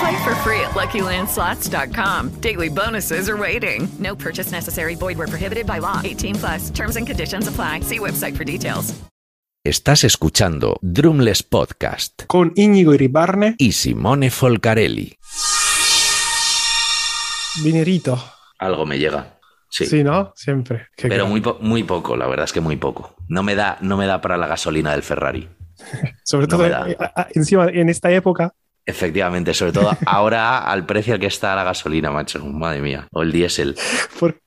Play for free at LuckyLandSlots.com. Daily bonuses are waiting. No purchase necessary. Void where prohibited by law. 18 plus. Terms and conditions apply. See website for details. Estás escuchando Drumless Podcast con Íñigo Iribarne y Simone Folcarelli. Dinerito. Algo me llega. Sí. Sí, ¿no? Siempre. Qué Pero muy, po- muy poco, la verdad es que muy poco. No me da, no me da para la gasolina del Ferrari. Sobre no todo eh, encima en esta época. Efectivamente, sobre todo ahora al precio al que está la gasolina, macho. Madre mía. O el diésel. ¿Por,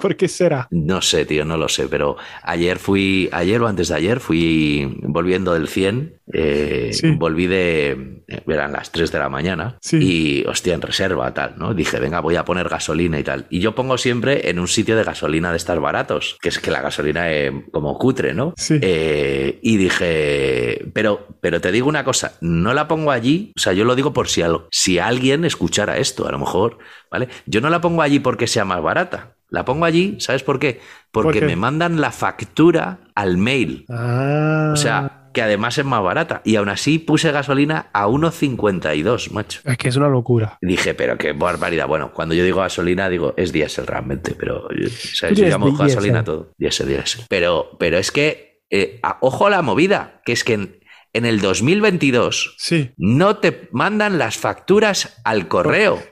por qué será? No sé, tío, no lo sé. Pero ayer fui, ayer o antes de ayer, fui volviendo del 100. eh, Sí. Volví de. Eran las 3 de la mañana. Sí. Y, hostia, en reserva, tal, ¿no? Dije, venga, voy a poner gasolina y tal. Y yo pongo siempre en un sitio de gasolina de estar baratos, que es que la gasolina es como cutre, ¿no? Sí. Eh, y dije, pero, pero te digo una cosa, no la pongo allí, o sea, yo lo digo por si, al- si alguien escuchara esto, a lo mejor, ¿vale? Yo no la pongo allí porque sea más barata. La pongo allí, ¿sabes por qué? Porque qué? me mandan la factura al mail. Ah. O sea, que además es más barata. Y aún así puse gasolina a 1,52, macho. Es que es una locura. Dije, pero qué barbaridad. Bueno, cuando yo digo gasolina, digo, es diésel realmente, pero yo, Tú yo llamo gasolina todo. Diésel, diésel. Pero, pero es que, eh, a- ojo a la movida, que es que en, en el 2022 Sí. no te mandan las facturas al correo.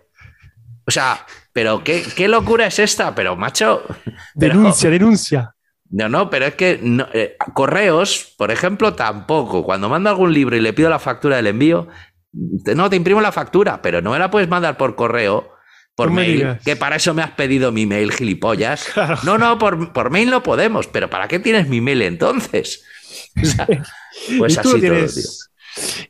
O sea, pero qué, qué locura es esta, pero macho. pero- Denuncia, denuncia. no, no, pero es que no, eh, correos, por ejemplo, tampoco. Cuando mando algún libro y le pido la factura del envío, te- no, te imprimo la factura, pero no me la puedes mandar por correo, por No mail, que para eso me has pedido mi mail, gilipollas. Claro. No, no, por, por mail no podemos, pero ¿para qué tienes mi mail entonces? O sea, pues y tú así lo todo, tienes.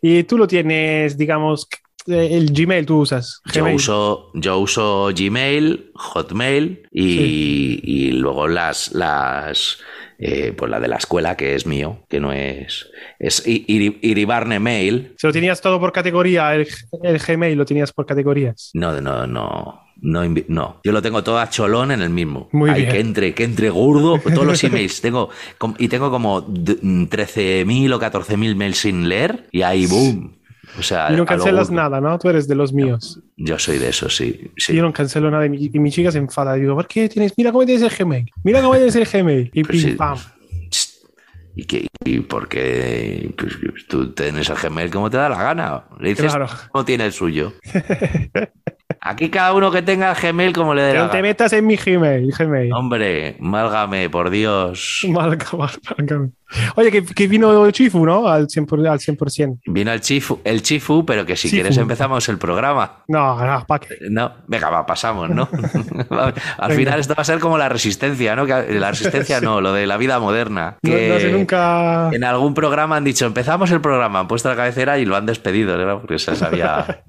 y tú lo tienes, digamos, el Gmail tú usas. Yo uso, yo uso Gmail, Hotmail y, y luego las, las eh, pues la de la escuela que es mío, que no es, es Iribarne Mail. Se lo tenías todo por categoría, el, el Gmail lo tenías por categorías. No, no, no, no, no. Yo lo tengo todo a cholón en el mismo. Muy Ay, bien. que entre, que entre gordo. Todos los emails tengo, y tengo como d- 13.000 o 14.000 mails sin leer y ahí boom. O sea, Y no cancelas nada, ¿no? Tú eres de los míos. Yo soy de eso, sí. sí. Yo no cancelo nada y mi, y mi chica se enfada. Digo, ¿por qué tienes? Mira cómo tienes el Gmail. Mira cómo tienes el Gmail. Y Pues pim, sí. pam. ¿Y, qué, y por qué pues, tú tienes el Gmail como te da la gana? Le dices Claro. cómo tiene el suyo. Aquí cada uno que tenga el Gmail como le dé Que la no te metas en mi Gmail. Gmail. Hombre, málgame, por Dios. Malga. Oye, que, que vino Chifu, ¿no? Al 100%. Al 100%. Vino el chifu, el chifu, pero que si Chifu. quieres empezamos el programa. No, no, ¿para qué? No, venga, va, pasamos, ¿no? Al Venga. final esto va a ser como la resistencia, ¿no? La resistencia no, lo de la vida moderna. No sé nunca. en algún programa han dicho, empezamos el programa, han puesto la cabecera y lo han despedido, ¿no? Porque se sabía...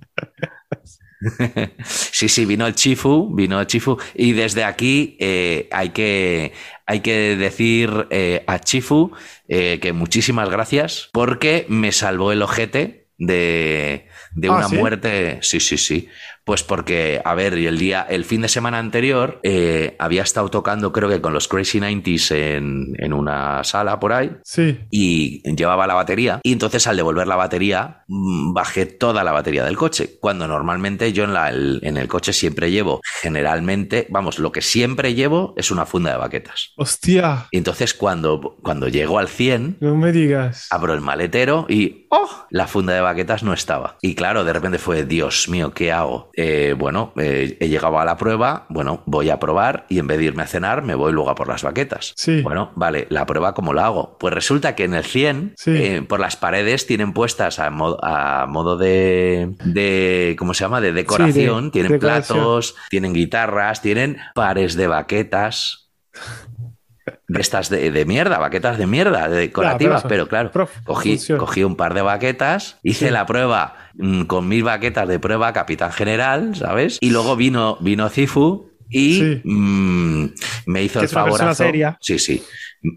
Sí, sí, vino el Chifu, vino el Chifu. Y desde aquí eh, hay, que, hay que decir eh, a Chifu eh, que muchísimas gracias porque me salvó el ojete de, de Ah, una ¿sí? muerte. Sí, sí, sí. Pues porque, a ver, y el día, el fin de semana anterior eh, había estado tocando, creo que con los Crazy 90s en, en una sala por ahí Sí. y llevaba la batería y entonces al devolver la batería mm, bajé toda la batería del coche cuando normalmente yo en, la, el- en el coche siempre llevo generalmente vamos lo que siempre llevo es una funda de baquetas Hostia. y entonces cuando, cuando llego al 100 No me digas. abro el maletero y ¡oh! la funda de baquetas no estaba y claro de repente fue Dios mío ¿qué hago? Eh, bueno, eh, he llegado a la prueba, bueno, voy a probar y en vez de irme a cenar, me voy luego a por las baquetas. Sí. Bueno, vale, la prueba, ¿cómo la hago? Pues resulta que en el 100, Sí. eh, por las paredes tienen puestas a, mo- a modo de, de, ¿cómo se llama? De decoración, tienen decoración. platos, tienen guitarras, tienen pares de baquetas. De estas de, de mierda, baquetas de mierda, de decorativas, eso- pero claro, prof, cogí, funciona. cogí un par de baquetas, hice Sí. la prueba mm, con mil baquetas de prueba capitán general, ¿sabes? Y luego vino, vino Cifu y Sí. mm, me hizo Que el favorazo. seria. Sí, sí.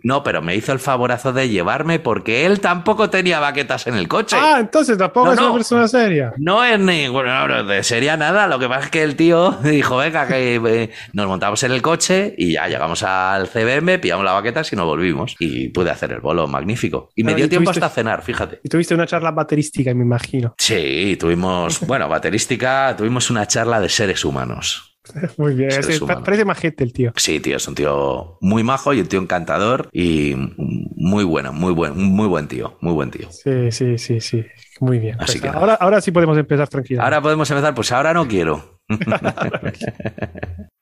No, pero me hizo el favorazo de llevarme porque él tampoco tenía baquetas en el coche. Ah, entonces tampoco No, es una persona seria. No es ninguna, no, no, sería nada. Lo que pasa es que el tío dijo, venga, que eh, nos montamos en el coche y ya llegamos al CBM, pillamos las baquetas y nos volvimos. Y pude hacer el bolo magnífico. Y me dio y tiempo tuviste- hasta cenar, fíjate. Y tuviste una charla baterística, me imagino. Sí, tuvimos, bueno, baterística, tuvimos una charla de seres humanos. Muy bien. Parece majete el tío. Sí, tío, es un tío muy majo y un tío encantador y muy bueno, muy buen, muy buen tío, muy buen tío. Sí, sí, sí, sí. Muy bien. Así Pues que ahora, ahora sí podemos empezar tranquilos. Ahora podemos empezar, pues ahora no quiero.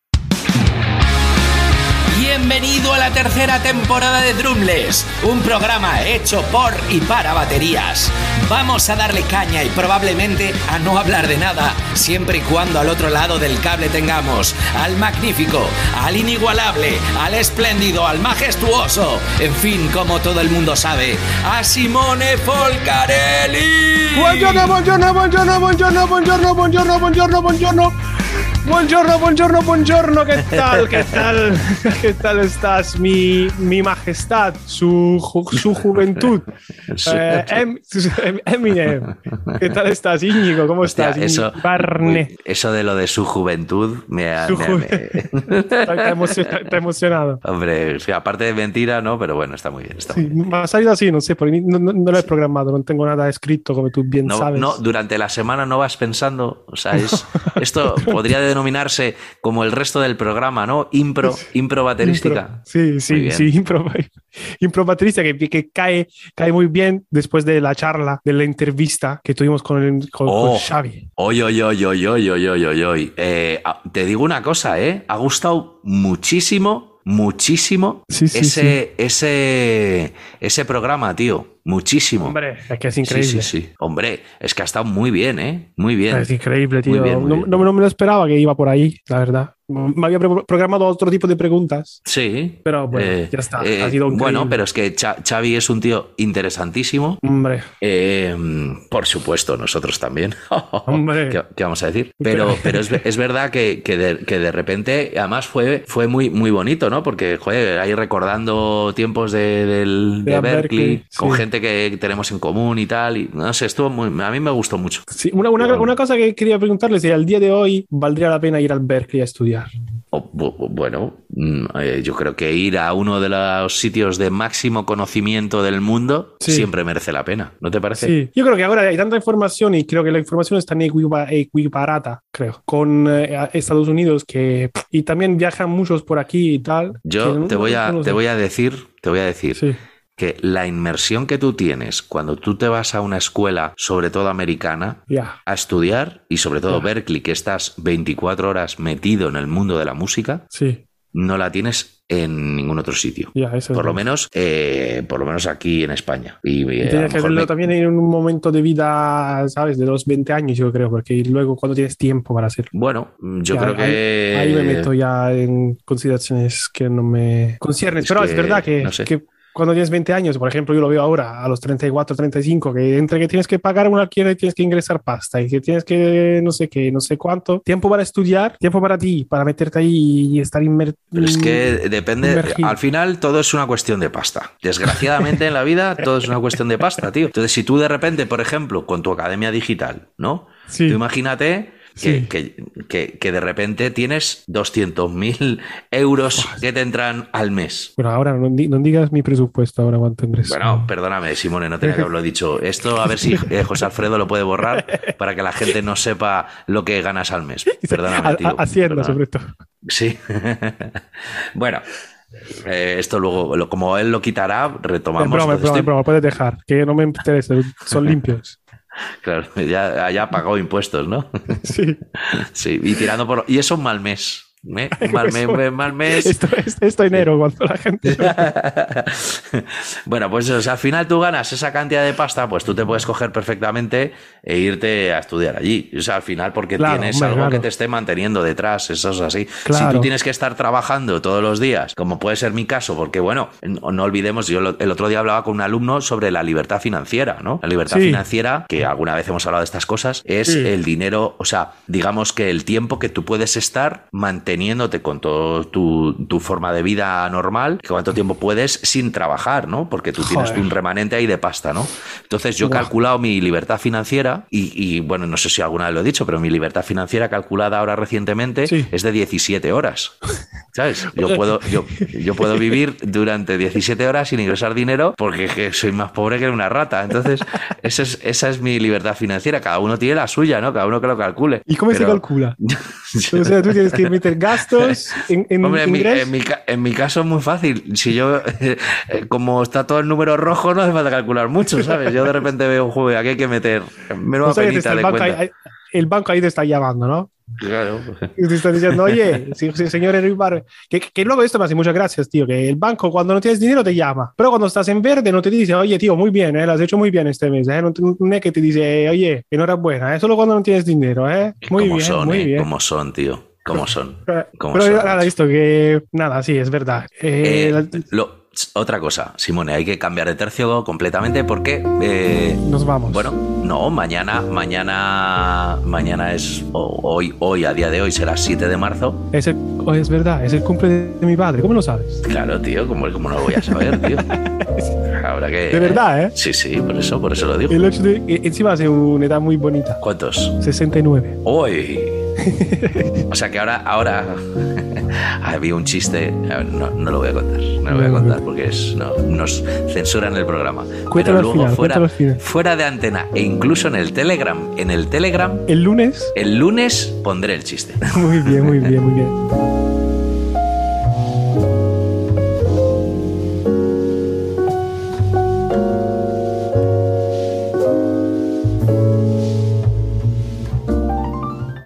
Bienvenido a la tercera temporada de Drumless, un programa hecho por y para baterías. Vamos a darle caña y probablemente a no hablar de nada, siempre y cuando al otro lado del cable tengamos al magnífico, al inigualable, al espléndido, al majestuoso, en fin, como todo el mundo sabe, a Simone Folcarelli. Buongiorno, buongiorno, buongiorno, buongiorno, buongiorno, buongiorno, buongiorno. Buongiorno, buongiorno, buongiorno, ¿qué tal? ¿Qué tal? ¿Qué tal estás, mi, mi majestad, su, su juventud? Eh, em- em- Eminem, ¿qué tal estás, Íñigo? ¿Cómo Hostia, estás? eso, Barne. eso de lo de su juventud me ha. Su me- ju- me- Está, está emo- está emocionado. Hombre, aparte de mentira, ¿no? Pero bueno, está muy bien. Está muy Sí, bien. me ha salido así, no sé, porque no, no- no lo he programado, no tengo nada escrito, como tú bien No, sabes. no, durante la semana no vas pensando, o sea, es, esto podría denominarse como el resto del programa, ¿no? Impro, impro baterística. Sí, sí, sí, impro, impro baterística que, que, cae, cae muy bien después de la charla, de la entrevista que tuvimos con, el, con, oh, con Xavi. Oy, oy, oy, oy, oy, oy, oy, oy. Eh, ah, te digo una cosa, ¿eh? Ha gustado muchísimo muchísimo ese. Ese, ese programa, tío. Muchísimo. Hombre, es que es increíble. sí, sí. Hombre, es que ha estado muy bien, ¿eh? Muy bien. Es increíble, tío. Muy bien, muy no, bien. no- no me lo esperaba que iba por ahí, la verdad. Me había pro- programado otro tipo de preguntas, Sí. pero bueno, Eh, ya está. eh, ha sido increíble. bueno, pero es que Xavi es un tío interesantísimo. Hombre, Eh, por supuesto, nosotros también. Hombre. ¿Qué, qué vamos a decir? Pero, pero es, es verdad que, que de, que de repente, además fue, fue muy, muy bonito, ¿no? Porque, joder, ahí recordando tiempos de, del- De de Berkeley, Berkeley, con sí. gente que tenemos en común y tal. Y no sé, estuvo muy. A mí me gustó mucho. sí, una, una, Bueno. una cosa que quería preguntarles es, al día de hoy, ¿valdría la pena ir al Berkeley a estudiar? O, bu- bu- bueno, mm, eh, yo creo que ir a uno de los sitios de máximo conocimiento del mundo Sí. siempre merece la pena, ¿no te parece? Sí, yo creo que ahora hay tanta información y creo que la información está equipa- equiparada, creo, con eh, Estados Unidos que y también viajan muchos por aquí y tal. Yo te voy a, te voy a decir, te voy a decir Sí, que la inmersión que tú tienes cuando tú te vas a una escuela, sobre todo americana, a estudiar, y sobre todo. Berkeley, que estás 24 horas metido en el mundo de la música, Sí, no la tienes en ningún otro sitio. ya, eso es Por lo menos, eh, por lo menos aquí en España. Y, eh, tienes que hacerlo me- también en un momento de vida, ¿sabes? De los 20 años, yo creo, porque luego cuando tienes tiempo para hacerlo. Bueno, yo Ya, creo ahí- que. Ahí me meto ya en consideraciones que no me conciernen. Pero que, es verdad que, no sé. que cuando tienes 20 años, por ejemplo, yo lo veo ahora a los 34, 35, que entre que tienes que pagar un alquiler y tienes que ingresar pasta y que tienes que no sé qué, no sé cuánto, tiempo para estudiar, tiempo para ti, para meterte ahí y estar inmerso. Pero es que depende, Inmergido. al final todo es una cuestión de pasta. Desgraciadamente en la vida todo es una cuestión de pasta, tío. Entonces, si tú de repente, por ejemplo, con tu academia digital, ¿no? Sí. Tú imagínate que, Sí. que, que- que de repente tienes 200.000 euros que te entran al mes. Bueno, ahora no, no digas mi presupuesto, ahora cuánto ingreso. Bueno, perdóname, Simone, no tenía que haberlo dicho. Esto a ver si eh, José Alfredo lo puede borrar para que la gente no sepa lo que ganas al mes. Perdóname, tío. Hacienda, sobre todo. Sí. bueno, eh, esto luego, lo- como él lo quitará, Es retomamos. broma, es broma, es estoy- broma, puedes dejar, que no me interesa, son limpios. Claro, ya, ya pagó impuestos, ¿no? Sí. Sí, y tirando por... Y eso un mal mes. ¿eh? Un mal, mes, mal mes. Esto, esto, esto enero, cuando la gente. bueno, pues o sea, al final tú ganas esa cantidad de pasta, pues tú te puedes coger perfectamente e irte a estudiar allí. O sea, al final porque Claro, tienes hombre, algo claro. que te esté manteniendo detrás, eso es así. Si tú tienes que estar trabajando todos los días, como puede ser mi caso, porque bueno, no, no olvidemos, yo lo- el otro día hablaba con un alumno sobre la libertad financiera, ¿no? La libertad Sí. financiera, que alguna vez hemos hablado de estas cosas, es Sí. el dinero, o sea, digamos que el tiempo que tú puedes estar manteniéndote con todo tu, tu forma de vida normal, cuánto tiempo puedes sin trabajar, ¿no? Porque tú tienes un remanente ahí de pasta, ¿no? Entonces yo he calculado mi libertad financiera y, y, bueno, no sé si alguna vez lo he dicho, pero mi libertad financiera calculada ahora recientemente Sí. es de 17 horas. ¿Sabes? Yo puedo, yo, yo puedo vivir durante 17 horas sin ingresar dinero porque soy más pobre que una rata. Entonces, esa es, esa es mi libertad financiera. Cada uno tiene la suya, ¿no? Cada uno que lo calcule. ¿Y cómo se calcula? O sea, tú tienes que meter gastos en, en Hombre, en mi, en mi en mi caso es muy fácil. Si yo, eh, como está todo el número rojo, no hace falta calcular mucho, ¿sabes? Yo de repente veo, joder, aquí hay que meter menuda te penita está- el, banco ahí, cuenta. ahí- el banco ahí te está llamando, ¿no? Claro. Y te está diciendo, oye, sí, sí, señor Enrique Barrio, que, que luego esto me hace muchas gracias, tío, que el banco cuando no tienes dinero te llama, pero cuando estás en verde no te dice, oye, tío, muy bien, ¿eh? lo has hecho muy bien este mes, ¿eh? no, no es que te dice, oye, enhorabuena, ¿eh? solo cuando no tienes dinero, ¿eh? Muy ¿Cómo bien, son, muy eh? bien. ¿Cómo son, tío? ¿Cómo son? ¿Cómo pero son, nada, esto que, nada, sí, es verdad. Eh, Eh, la- lo- otra cosa, Simone, hay que cambiar de tercio completamente porque eh, nos vamos. Bueno, no, mañana, mañana, mañana es o- hoy, hoy a día de hoy será 7 de marzo. Es, el- oh, es verdad, es el cumple de mi padre, ¿cómo lo sabes? Claro, tío, ¿cómo, cómo no lo voy a saber, tío? Ahora que. De verdad, ¿eh? Sí, sí, por eso, por eso lo digo. El 8 de, eh, encima hace una edad muy bonita, ¿Cuántos? 69. Hoy. O sea que ahora, ahora había un chiste. No, no lo voy a contar. No lo voy a contar porque es, no, nos censuran el programa. Cuéntalo Pero luego final, fuera, fuera de antena e incluso en el Telegram, en el Telegram, El lunes, el lunes pondré el chiste. muy bien, muy bien, muy bien.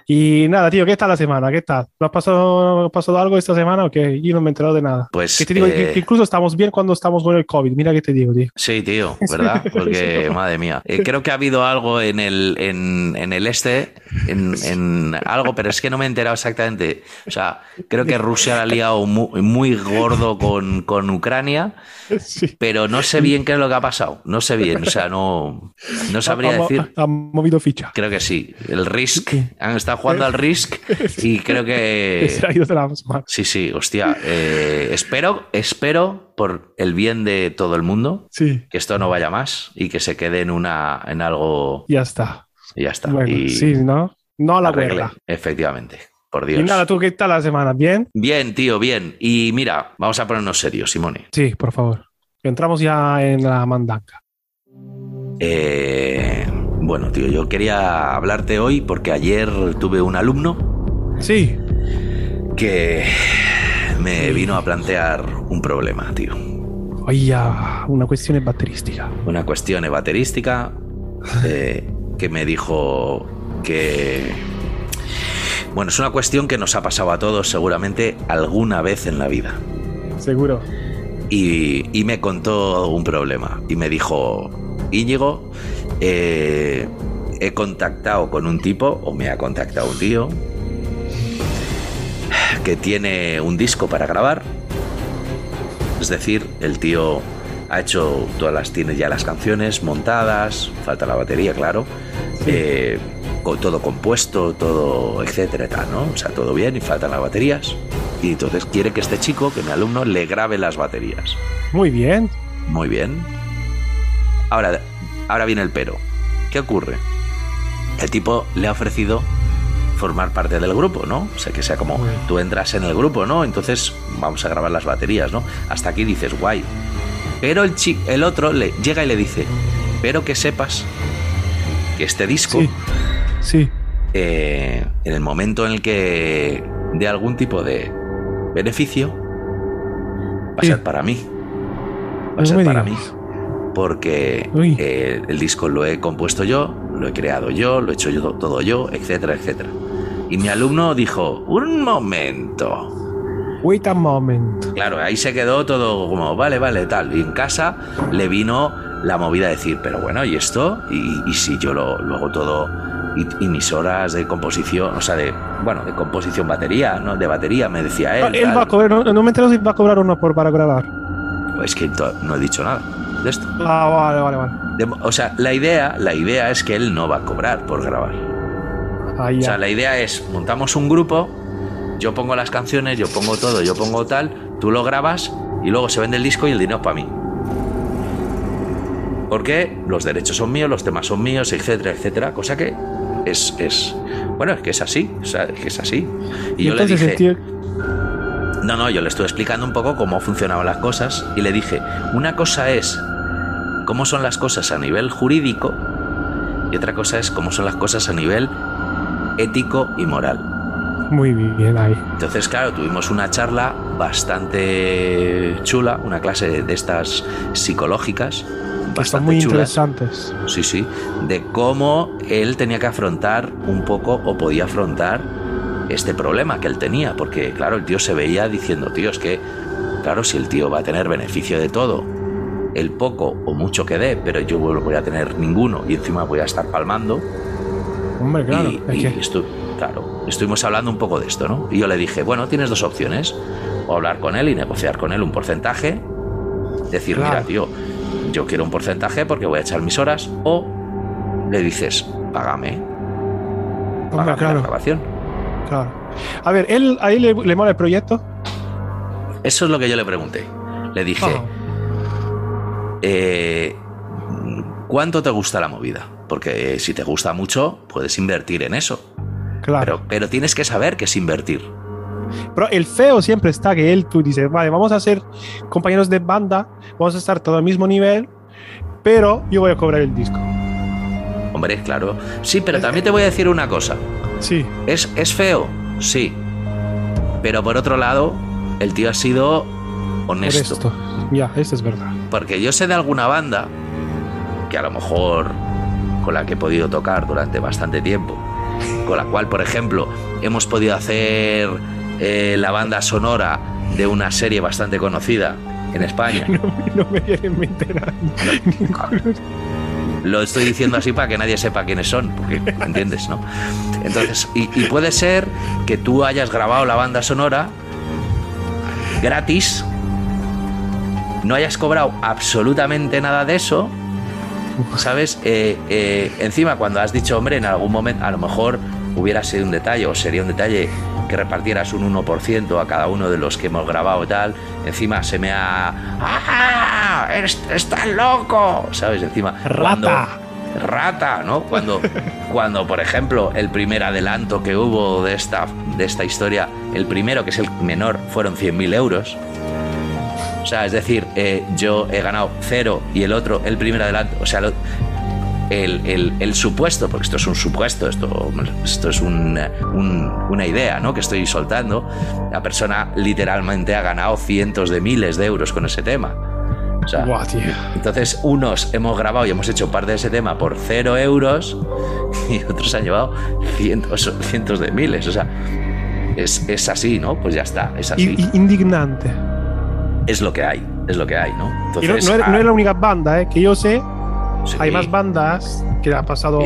Y nada, tío, ¿qué tal la semana? ¿Qué tal? ¿No has pasado, ¿ha pasado algo esta semana o qué? Yo no me he enterado de nada. Pues, Que te digo eh, que, que incluso estamos bien cuando estamos con el COVID. Mira qué te digo, tío. Sí, tío, ¿verdad? Porque, madre mía. Eh, creo que ha habido algo en el, en, en el este, en, en algo, pero es que no me he enterado exactamente. O sea, creo que Rusia la ha liado muy, muy gordo con, con Ucrania, Sí. pero no sé bien qué es lo que ha pasado. No sé bien, o sea, no, no sabría Ha- ha- decir. Ha, ha movido ficha. Creo que sí. El Risk, han estado jugando al Risk y creo Que se que... ha ido de las manos. Sí, sí, hostia. eh, espero, espero, por el bien de todo el mundo, Sí, que esto no vaya más y que se quede en una en algo ya está. Y ya está. Bueno, y sí, ¿no? No a la arregle. guerra. Efectivamente. Por Y Dios. nada, ¿tú qué tal la semana? ¿Bien? Bien, tío, bien. Y mira, vamos a ponernos serios, Simone. Sí, por favor. Entramos ya en la mandanga. Eh, bueno, tío, yo quería hablarte hoy porque ayer tuve un alumno Sí, que me vino a plantear un problema, tío. oye, una cuestión baterística. Una cuestión baterística eh, que me dijo que... Bueno, es una cuestión que nos ha pasado a todos seguramente alguna vez en la vida. Seguro. Y, y me contó un problema. Y me dijo, Íñigo, eh, he contactado con un tipo, o me ha contactado un tío, que tiene un disco para grabar. Es decir, el tío ha hecho todas las, tiene ya las canciones montadas, falta la batería, claro. eh, con todo compuesto, todo, etcétera, tal, ¿no? O sea, todo bien y faltan las baterías. Y entonces quiere que este chico, que mi alumno, le grabe las baterías. Muy bien. Muy bien. Ahora, ahora viene el pero. ¿Qué ocurre? El tipo le ha ofrecido formar parte del grupo, ¿no? O sea, que sea como tú entras en el grupo, ¿no? Entonces vamos a grabar las baterías, ¿no? Hasta aquí dices, guay. Pero el, chi- el otro le llega y le dice, pero que sepas que este disco, Sí, sí. eh, en el momento en el que dé algún tipo de beneficio, va a ser para mí. Va a ser para digas. mí. porque eh, el disco lo he compuesto yo, lo he creado yo, lo he hecho yo todo yo, etcétera, etcétera. Y mi alumno dijo, un momento. Wait a moment. Claro, ahí se quedó todo como, vale, vale, tal. Y en casa le vino la movida de decir, pero bueno, ¿y esto? ¿Y, y si yo lo, lo hago todo? Y, y mis horas de composición, o sea, de, bueno, de composición batería, ¿no? De batería, me decía él. Ah, él tal. va a cobrar, no, no me entero si va a cobrar o no por, para grabar. Es que no he dicho nada de esto. Ah, vale, vale, vale. De- o sea, la idea, la idea es que él no va a cobrar por grabar. Ahí O sea, la idea es, montamos un grupo, yo pongo las canciones, yo pongo todo, yo pongo tal, tú lo grabas y luego se vende el disco y el dinero es para mí. Porque los derechos son míos, los temas son míos, etcétera, etcétera. Cosa que es, es bueno, es que es así, o sea, es que es así. Y, yo le dije, tío- no, no, yo le estuve explicando un poco cómo funcionaban las cosas y le dije, una cosa es cómo son las cosas a nivel jurídico y otra cosa es cómo son las cosas a nivel ético y moral. Muy bien ahí. Entonces, claro, tuvimos una charla bastante chula, una clase de, estas psicológicas, Que bastante muy chulas. interesantes. Sí, sí, de cómo él tenía que afrontar un poco o podía afrontar este problema que él tenía, porque claro, el tío se veía diciendo, tío, es que, claro, si el tío va a tener beneficio de todo, el poco o mucho que dé, pero yo no voy a tener ninguno y encima voy a estar palmando, Hombre, claro. y, es y que- estu- claro, estuvimos hablando un poco de esto, ¿no? Y yo le dije, bueno, tienes dos opciones, o hablar con él y negociar con él un porcentaje, decir, Claro. mira, tío, yo quiero un porcentaje porque voy a echar mis horas, o le dices, págame, hombre, págame la claro, grabación. claro. A ver, él ahí le, le mola el proyecto. Eso es lo que yo le pregunté. Le dije, eh, ¿cuánto te gusta la movida? Porque si te gusta mucho, puedes invertir en eso. Claro. Pero, pero tienes que saber qué es invertir. Pero el feo siempre está que él, tú dices, vale, vamos a ser compañeros de banda, vamos a estar todo al mismo nivel, pero yo voy a cobrar el disco. Hombre, claro. Sí, pero también te voy a decir una cosa. Sí, ¿Es, es feo? Sí. Pero por otro lado, el tío ha sido honesto. esto. Ya, esto es verdad. Porque yo sé de alguna banda que a lo mejor con la que he podido tocar durante bastante tiempo, con la cual, por ejemplo, hemos podido hacer eh, la banda sonora de una serie bastante conocida en España. No, no me quieren meter. Lo estoy diciendo así para que nadie sepa quiénes son, porque entiendes, ¿no? Entonces, y, y puede ser que tú hayas grabado la banda sonora gratis, no hayas cobrado absolutamente nada de eso, ¿sabes? Eh, eh, encima, cuando has dicho, hombre, en algún momento, a lo mejor hubiera sido un detalle, o sería un detalle que repartieras un 1% a cada uno de los que hemos grabado y tal, encima se me ha... ¡Ah! es- ¡Estás loco! ¿Sabes? Encima... cuando- Rata. rata, ¿no? Cuando, cuando, por ejemplo, el primer adelanto que hubo de esta, de esta historia, el primero, que es el menor, fueron 100.000 euros. O sea, es decir, eh, yo he ganado cero y el otro, el primer adelanto, o sea, lo- el, el- el supuesto, porque esto es un supuesto, esto, esto es un- un- una idea ¿no? que estoy soltando, la persona literalmente ha ganado cientos de miles de euros con ese tema. O sea, tío. entonces, unos hemos grabado y hemos hecho parte de ese tema por cero euros y otros han llevado cientos, cientos de miles. O sea, es, es así, ¿no? Pues ya está, es así. Indignante. Es lo que hay, es lo que hay, ¿no? Y no, es, no ah, es la única banda, ¿eh? que yo sé. sí. Hay más bandas que han pasado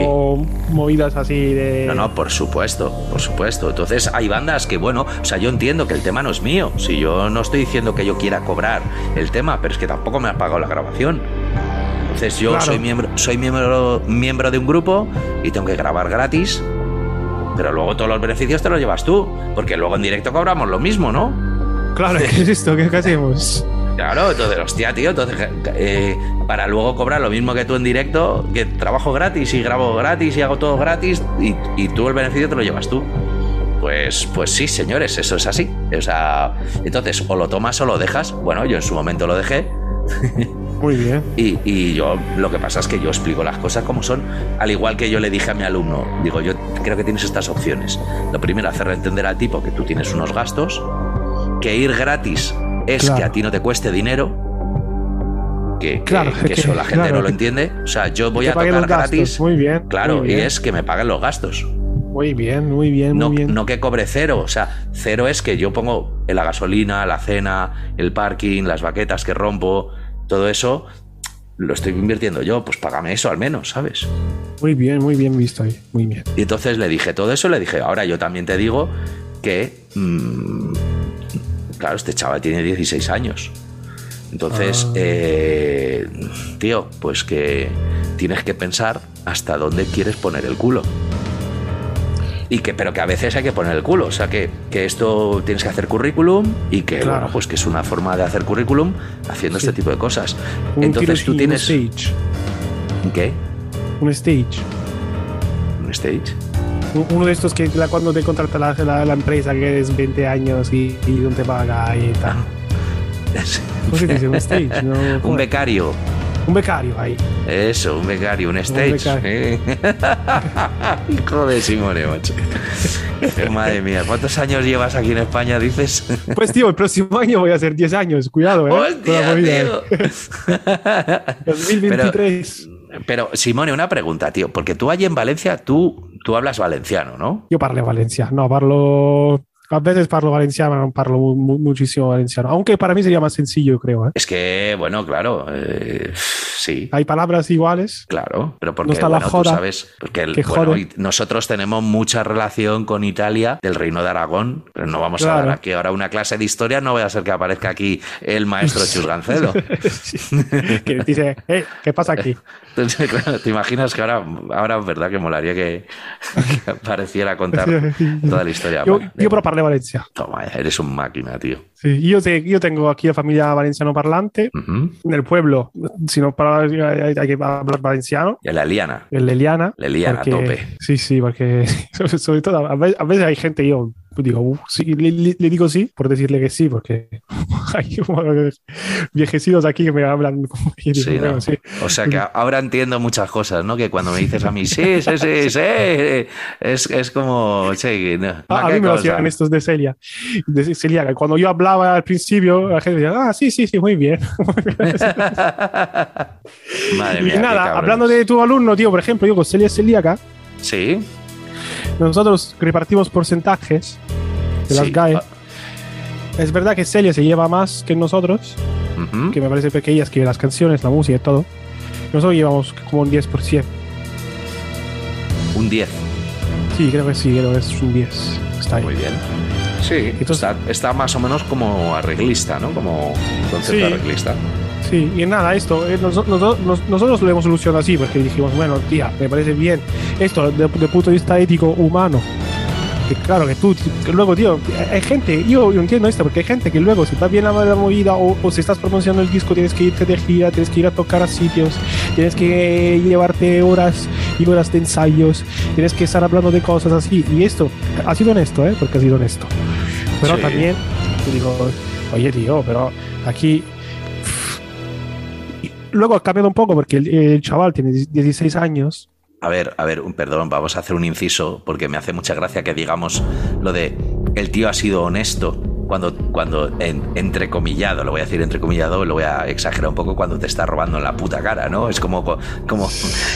movidas así de. No, no, por supuesto, por supuesto. Entonces hay bandas que, bueno, o sea, yo entiendo que el tema no es mío. Si yo no estoy diciendo que yo quiera cobrar el tema, pero es que tampoco me han pagado la grabación. Entonces yo Claro. soy miembro, soy miembro, miembro de un grupo y tengo que grabar gratis. Pero luego todos los beneficios te los llevas tú, porque luego en directo cobramos lo mismo, ¿no? Claro, ¿qué es esto? ¿Qué, qué hacemos? Claro, entonces, hostia, tío, entonces, eh, para luego cobrar lo mismo que tú en directo, que trabajo gratis y grabo gratis y hago todo gratis y, y tú el beneficio te lo llevas tú. Pues, pues sí, señores, eso es así. O sea, entonces, o lo tomas o lo dejas. Bueno, yo en su momento lo dejé. Muy bien. Y, y yo, lo que pasa es que yo explico las cosas como son. Al igual que yo le dije a mi alumno, digo, yo creo que tienes estas opciones. Lo primero, hacerle entender al tipo que tú tienes unos gastos, que ir gratis es Claro. que a ti no te cueste dinero. que, Claro, que que- eso la gente claro, no lo entiende. O sea, yo voy a tocar gratis. Muy bien. Claro, muy y es que me paguen los gastos. Muy bien, muy bien, No, muy bien. no que cobre cero. O sea, cero es que yo pongo la gasolina, la cena, el parking, las baquetas que rompo, todo eso lo estoy invirtiendo yo. Pues págame eso al menos, ¿sabes? Muy bien, muy bien visto ahí. Muy bien. Y entonces le dije todo eso, le dije, ahora yo también te digo que, mm, claro, este chaval tiene 16 años. Entonces, Ah. eh, tío, pues que tienes que pensar hasta dónde quieres poner el culo. Y que, pero que a veces hay que poner el culo. O sea, que, que esto tienes que hacer currículum y que, Claro. bueno, pues que es una forma de hacer currículum haciendo este tipo de cosas. Un Entonces tú tienes. Un stage. ¿Qué? Un stage. ¿Un stage? Un- Uno de estos que la- cuando te contrata la, la- la empresa que es 20 años y, y no te paga y tal. ¿Cómo se dice? Un stage, ¿no? Un becario. Un becario ahí. Eso, un becario, un stage. becario. ¿eh? Hijo de Simone, macho. Madre mía, ¿cuántos años llevas aquí en España, dices? Pues tío, el próximo año voy a hacer 10 años. Cuidado, ¿eh? ¡Hostia, tío! ¿eh? 2023. Pero, pero, Simone, una pregunta, tío. Porque tú allí en Valencia, tú, tú hablas valenciano, ¿no? Yo parlo valenciano. No, parlo... A veces parlo valenciano, no parlo mu- mu- muchísimo valenciano. Aunque para mí sería más sencillo, creo. ¿eh? Es que, bueno, claro, eh, sí. Hay palabras iguales. Claro, pero porque No está la joda, tú sabes, porque el- bueno, nosotros tenemos mucha relación con Italia, del Reino de Aragón, pero no vamos a dar aquí ahora una clase de historia, no voy a ser que aparezca aquí el maestro Chusgancelo. que dice, "Eh, ¿qué pasa aquí? Entonces, claro, te imaginas que ahora, ahora es verdad que molaría que, que apareciera a contar toda la historia. Yo, yo pero parlo Valencia. Toma, eres un máquina, tío. Sí, yo, te- yo tengo aquí la familia valenciano parlante. Ujú. En el pueblo, si no para, hay, hay que hablar valenciano. Y a la Liana. El Eliana. La Eliana, porque- tope. Sí, sí, porque sobre, sobre todo a veces, a veces hay gente, yo digo, "Uh, sí", le, le- le digo sí por decirle que sí, porque hay como viejecitos aquí que me hablan como y digo, Sí, ¿no? O sea que ahora entiendo muchas cosas, ¿no? Que cuando me dices a mí, sí, sí, sí, sí, es, es como, sí, no, a ¿qué mí me lo hacían estos de Celia. De Celia. Cuando yo hablaba al principio, la gente decía, ah, sí, sí, sí, muy bien. Madre y mía. qué nada, hablando de tu alumno, tío, por ejemplo, yo con Celia celíaca, Sí. Nosotros repartimos porcentajes de las Sí. GAE. Ah. Es verdad que Celia se lleva más que nosotros, Ujú. que me parece que ella escribe las canciones, la música y todo. Nosotros llevamos como un 10%. Un 10. Sí, creo que sí, creo que es un 10. Está ahí. Muy bien. Sí, Entonces- está, está más o menos como arreglista, ¿no? Como concepto Sí. arreglista. Sí, y nada, esto, eh, nos- nos- nos- nosotros lo hemos solucionado así, porque dijimos, bueno, tía, me parece bien esto desde el punto de vista ético humano. Que claro, que tú, que luego, tío, hay gente, yo, yo entiendo esto, porque hay gente que luego, si estás bien la, la movida o, o si estás promocionando el disco, tienes que irte de gira, tienes que ir a tocar a sitios, tienes que llevarte horas y horas de ensayos, tienes que estar hablando de cosas así. Y esto, ha sido honesto, ¿eh? Porque ha sido honesto. Pero Sí. también, digo, oye, tío, pero aquí luego ha cambiado un poco porque el, chaval tiene 16 años. A ver, a ver, perdón, vamos a hacer un inciso porque me hace mucha gracia que digamos lo de el tío ha sido honesto cuando, cuando en- entrecomillado, lo voy a decir entrecomillado, lo voy a exagerar un poco cuando te está robando en la puta cara, ¿no? Es como, co- como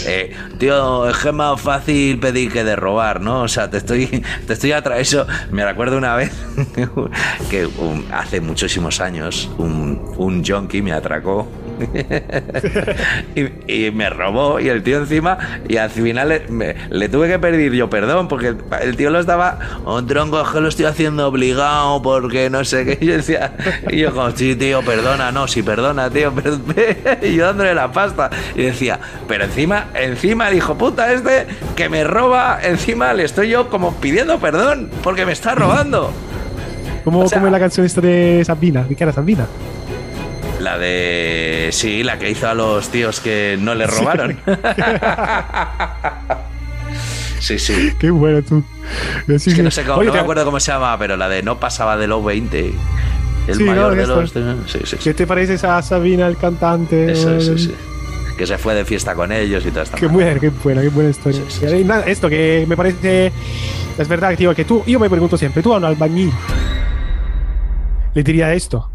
eh, tío, es que más fácil pedir que de robar, ¿no? O sea, te estoy, te estoy atra eso. Me recuerdo una vez que hace muchísimos años un, un junkie me atracó y, y me robó y el tío encima y al final le, me- le tuve que pedir yo perdón porque el tío lo estaba oh, tronco que lo estoy haciendo obligado porque no sé qué y yo decía y yo como sí tío perdona no sí perdona tío pero- y yo dándole la pasta y decía pero encima encima el hijo puta este que me roba encima le estoy yo como pidiendo perdón porque me está robando Como, O sea- como es la canción esta de Sabina, ¿de qué era Sabina? La de. Sí, la que hizo a los tíos que no le robaron. Sí, sí. Qué bueno tú. Es que no sé cómo, no me acuerdo cómo se llama, pero la de no pasaba de los 20. El Sí, mayor no, de esto- los. Sí, sí. ¿Qué te pareces a Sabina, el cantante? Eso, sí, El- sí. Que se fue de fiesta con ellos y toda esta. Qué buena, qué buena, qué buena historia. Nada, esto que me parece. Es verdad, tío, que tú. Yo me pregunto siempre, tú a un albañil. Le diría esto.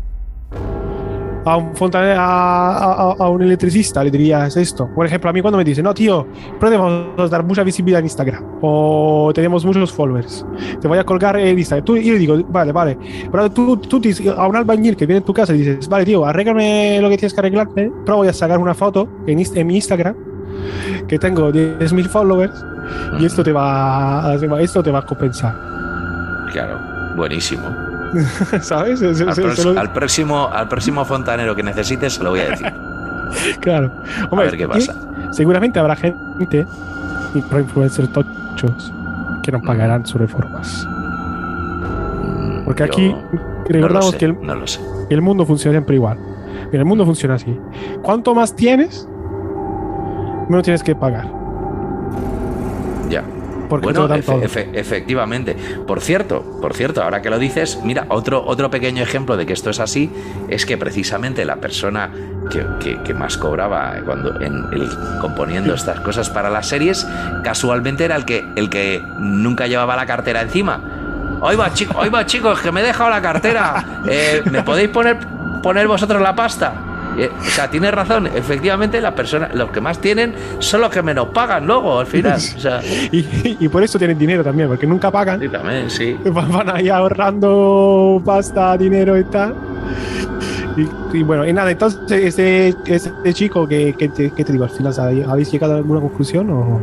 A un fontanero, a, a- a un electricista, le dirías esto. Por ejemplo, a mí cuando me dicen, no, tío, podemos dar mucha visibilidad en Instagram o tenemos muchos followers, te voy a colgar en Instagram. Tú, y yo digo, vale, vale. Pero tú, tú dices a un albañil que viene a tu casa y dices, vale, tío, arréglame lo que tienes que arreglarme, pero voy a sacar una foto en, en mi Instagram que tengo 10.000 followers y esto te va, esto te va a compensar. Claro, buenísimo. ¿Sabes? Es- Al, es- pros- eso lo- al próximo, al próximo fontanero que necesites se lo voy a decir. Claro. A ver qué pasa. seguramente habrá gente, y pro influencers tochos, que no pagarán sus reformas. Porque Yo aquí no recordamos sé, que el, no lo sé. que el mundo funciona siempre igual. Mira, el mundo funciona así. Cuanto más tienes, menos tienes que pagar. Bueno, efe- efe- efectivamente. Por cierto, por cierto, ahora que lo dices, mira, otro, otro pequeño ejemplo de que esto es así es que precisamente la persona que, que- que más cobraba cuando en el, componiendo estas cosas para las series, casualmente era el que, el que nunca llevaba la cartera encima. Hoy va, chicos, hoy va, chicos, que me he dejado la cartera. Eh, ¿Me podéis poner, poner vosotros la pasta? Eh, o sea, tienes razón. Efectivamente, la persona, los que más tienen son los que menos pagan luego al final. O sea, Y, y por eso tienen dinero también, porque nunca pagan. sí, también, sí. Van ahí ahorrando pasta, dinero y tal. Y, y bueno, y nada, entonces, ese, ese chico que, que te digo, al final, ¿habéis llegado a alguna conclusión? ¿O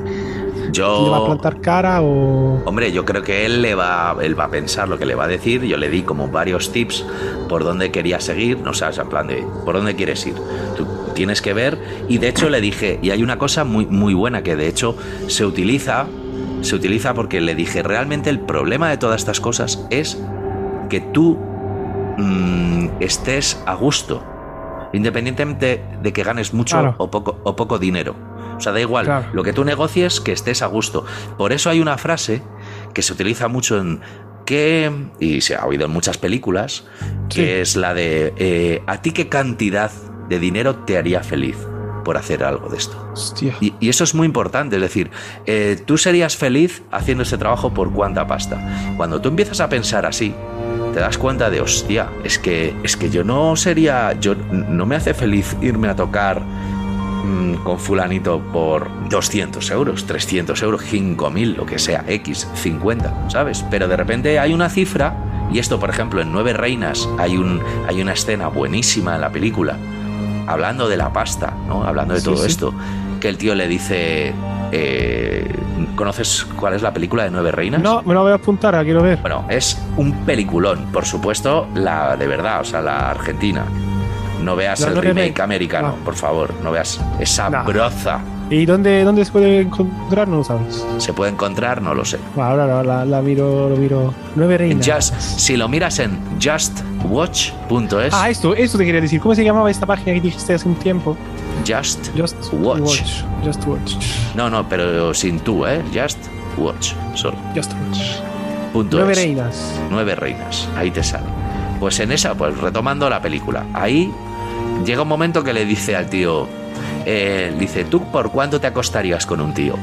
le va a Yo, plantar cara? o hombre, yo creo que él le va, él va a pensar lo que le va a decir. Yo le di como varios tips por dónde quería seguir, no sabes, en plan de por dónde quieres ir. Tú tienes que ver. Y de hecho le dije, y hay una cosa muy, muy buena que de hecho se utiliza, se utiliza porque le dije, realmente el problema de todas estas cosas es que tú mm, estés a gusto, independientemente de que ganes mucho Claro. o, poco, o poco dinero. O sea, da igual, Claro. lo que tú negocies, que estés a gusto. Por eso hay una frase que se utiliza mucho en que, y se ha oído en muchas películas, que es la de, eh, ¿a ti qué cantidad de dinero te haría feliz por hacer algo de esto? Y, y eso es muy importante, es decir, eh, tú serías feliz haciendo ese trabajo por cuánta pasta. Cuando tú empiezas a pensar así, te das cuenta de, hostia, es que, es que yo no sería, yo no me hace feliz irme a tocar con fulanito por 200 euros, 300 euros, 5000, lo que sea, X, 50, ¿sabes? Pero de repente hay una cifra, y esto, por ejemplo, en Nueve Reinas hay, un, hay una escena buenísima en la película, hablando de la pasta, ¿no? Hablando de Sí, todo sí. esto, que el tío le dice, eh, ¿conoces cuál es la película de Nueve Reinas? No, me lo voy a apuntar, la quiero ver. Bueno, es un peliculón, por supuesto, la de verdad, o sea, la argentina. No veas el no remake americano, Ah. por favor, no veas esa broza. ¿Y dónde, dónde se puede encontrar? No lo sabes. ¿Se puede encontrar? No lo sé. Bueno, ahora la, la- la miro, lo miro. Nueve reinas. Just, si lo miras en justwatch.es, Ah, esto, esto te quería decir. ¿Cómo se llamaba esta página que dijiste hace un tiempo? Just Just Watch. Just Watch. No, no, pero sin tú, ¿eh? Just Watch, solo. Just Watch. Punto Nueve es. reinas. Nueve reinas, ahí te sale. Pues en esa, pues retomando la película, ahí llega un momento que le dice al tío, eh, dice, ¿tú por cuánto te acostarías con un tío?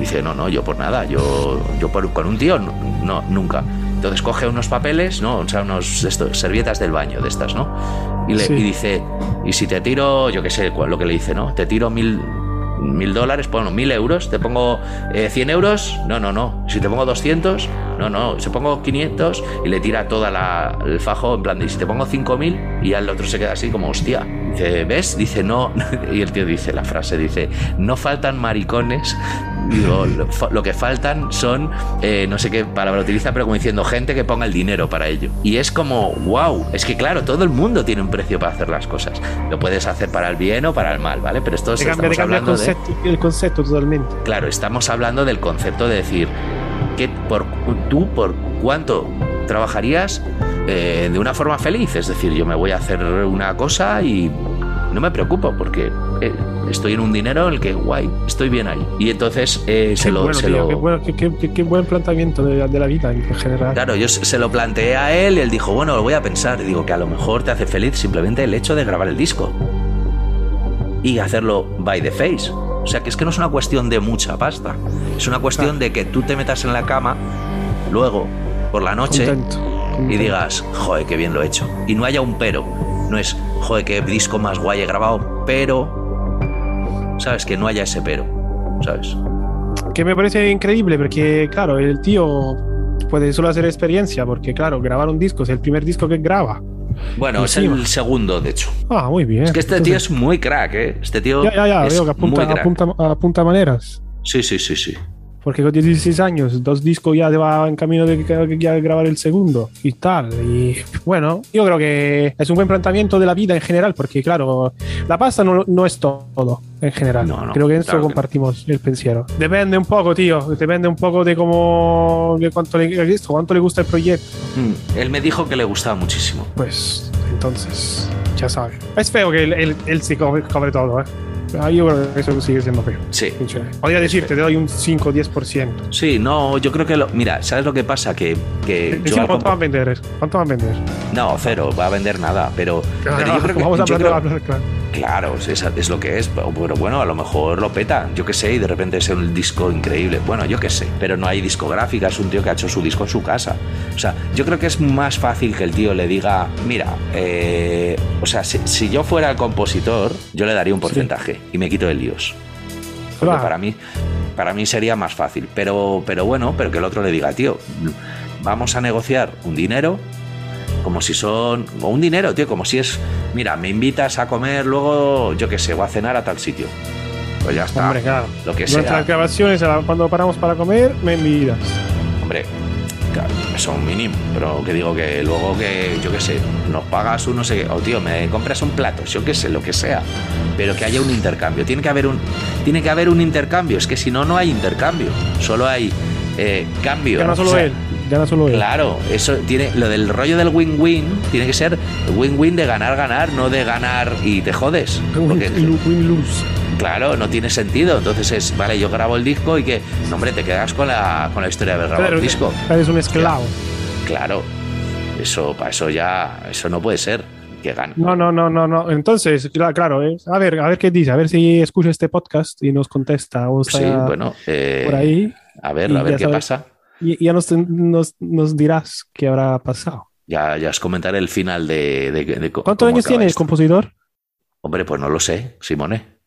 Dice, no, no, yo por nada, yo, yo por, con un tío no, no, nunca. Entonces coge unos papeles, ¿no? O sea, unos esto, servietas del baño de estas, ¿no? Y, le, Sí. y dice, y si te tiro, yo qué sé, lo que le dice, ¿no? Te tiro mil, mil dólares, bueno, mil euros, te pongo eh, 100 euros, no, no, no. Si te pongo 200, no, no. Si pongo 500 y le tira toda la, el fajo en plan de, y si te pongo 5000 y ya el otro se queda así como, hostia. Dice, ¿ves? Dice, no. Y el tío dice la frase, dice, no faltan maricones. Digo, lo, que faltan son, eh, no sé qué palabra utiliza, pero como diciendo, gente que ponga el dinero para ello. Y es como, wow, es que claro, todo el mundo tiene un precio para hacer las cosas. Lo puedes hacer para el bien o para el mal, ¿vale? Pero esto cambia, estamos cambia el, hablando de... concepto, el concepto totalmente. Claro, estamos hablando del concepto de decir que por tú por cuánto trabajarías eh, de una forma feliz, es decir, yo me voy a hacer una cosa y no me preocupo porque eh, estoy en un dinero en el que guay, estoy bien ahí. Y entonces eh, se Qué lo, bueno, se tío, lo- qué, bueno, qué- qué- qué- qué buen planteamiento de, de la vida en general. Claro, yo se se lo planteé a él y él dijo, bueno, lo voy a pensar. Y digo que a lo mejor te hace feliz simplemente el hecho de grabar el disco. Y hacerlo by the face. O sea, que es que no es una cuestión de mucha pasta. Es una cuestión de que tú te metas en la cama, luego, por la noche, Contento, y digas, joder, qué bien lo he hecho. Y no haya un pero. No es, joder, qué disco más guay he grabado, pero, ¿sabes? Que no haya ese pero, ¿sabes? Que me parece increíble porque, claro, el tío puede solo hacer experiencia porque, claro, grabar un disco es el primer disco que graba. Bueno, es el segundo, de hecho. Ah, muy bien. Es que este tío es muy crack, ¿eh? Este tío Ya, ya, ya, es veo que apunta, muy crack. apunta, apunta maneras. Sí, sí, sí, sí. Porque con 16 años, dos discos ya te va en camino de ya grabar el segundo y tal. Y bueno, yo creo que es un buen planteamiento de la vida en general, porque claro, la pasta no, no es todo en general. No, no, creo que en eso claro no. compartimos el pensiero. Depende un poco, tío. Depende un poco de cómo, de cuánto le, esto, cuánto le gusta el proyecto. Mm, Él me dijo que le gustaba muchísimo. Pues entonces, ya sabes. Es feo que él, él, él sí cobre, cobre todo, ¿eh? Ah, Yo creo que eso sigue siendo feo. Sí. Podría decirte, te doy un 5 o 10%. Sí, no, yo creo que lo. Mira, ¿sabes lo que pasa? Que, yo ¿Cuánto compo- van a vender? ¿Cuánto van a vender? No, cero, va a vender nada, pero, pero yo creo que. Vamos a hablar, creo- hablar, claro. Claro, es, es lo que es, pero bueno, a lo mejor lo peta, yo qué sé, y de repente es un disco increíble. Bueno, yo qué sé, pero no hay discográfica, es un tío que ha hecho su disco en su casa. O sea, yo creo que es más fácil que el tío le diga, mira, eh, o sea, si, si yo fuera el compositor, yo le daría un porcentaje y me quito de líos. Porque Claro. para mí, para mí sería más fácil. Pero, pero bueno, pero que el otro le diga, tío, vamos a negociar un dinero como si son. O un dinero, tío, como si es. Mira, me invitas a comer luego, yo qué sé, o a cenar a tal sitio. Pues ya está. Hombre, claro. Lo que sea. grabaciones, a- cuando paramos para comer, me envidias. Hombre, claro, eso es un mínimo. Pero que digo que luego que, yo qué sé, nos pagas un no sé qué. O tío, me compras un plato, yo qué sé, lo que sea. Pero que haya un intercambio. Tiene que haber un, tiene que haber un intercambio. Es que si no, no hay intercambio. Solo hay eh, cambio. Ya no O solo sea, él. Solo él. Claro, eso tiene lo del rollo del win-win tiene que ser win-win de ganar ganar, no de ganar y te jodes. Win-lose. claro, no tiene sentido. Entonces es, vale, yo grabo el disco y que, no, hombre, te quedas con la, con la historia de haber grabado Claro, el disco. Eres un esclavo. Claro, eso, para eso ya, eso no puede ser. Que gane. No, no, no, no, no. Entonces, cla- claro, eh, a ver, a ver qué dice, a ver si escucha este podcast y nos contesta o está Sí, bueno, eh, por ahí. a ver, a ver qué sabes. pasa. Y ya nos, nos, nos dirás qué habrá pasado. Ya, ya os comentaré el final de, de, ¿Cuántos años tiene el compositor? Hombre, pues no lo sé, Simone.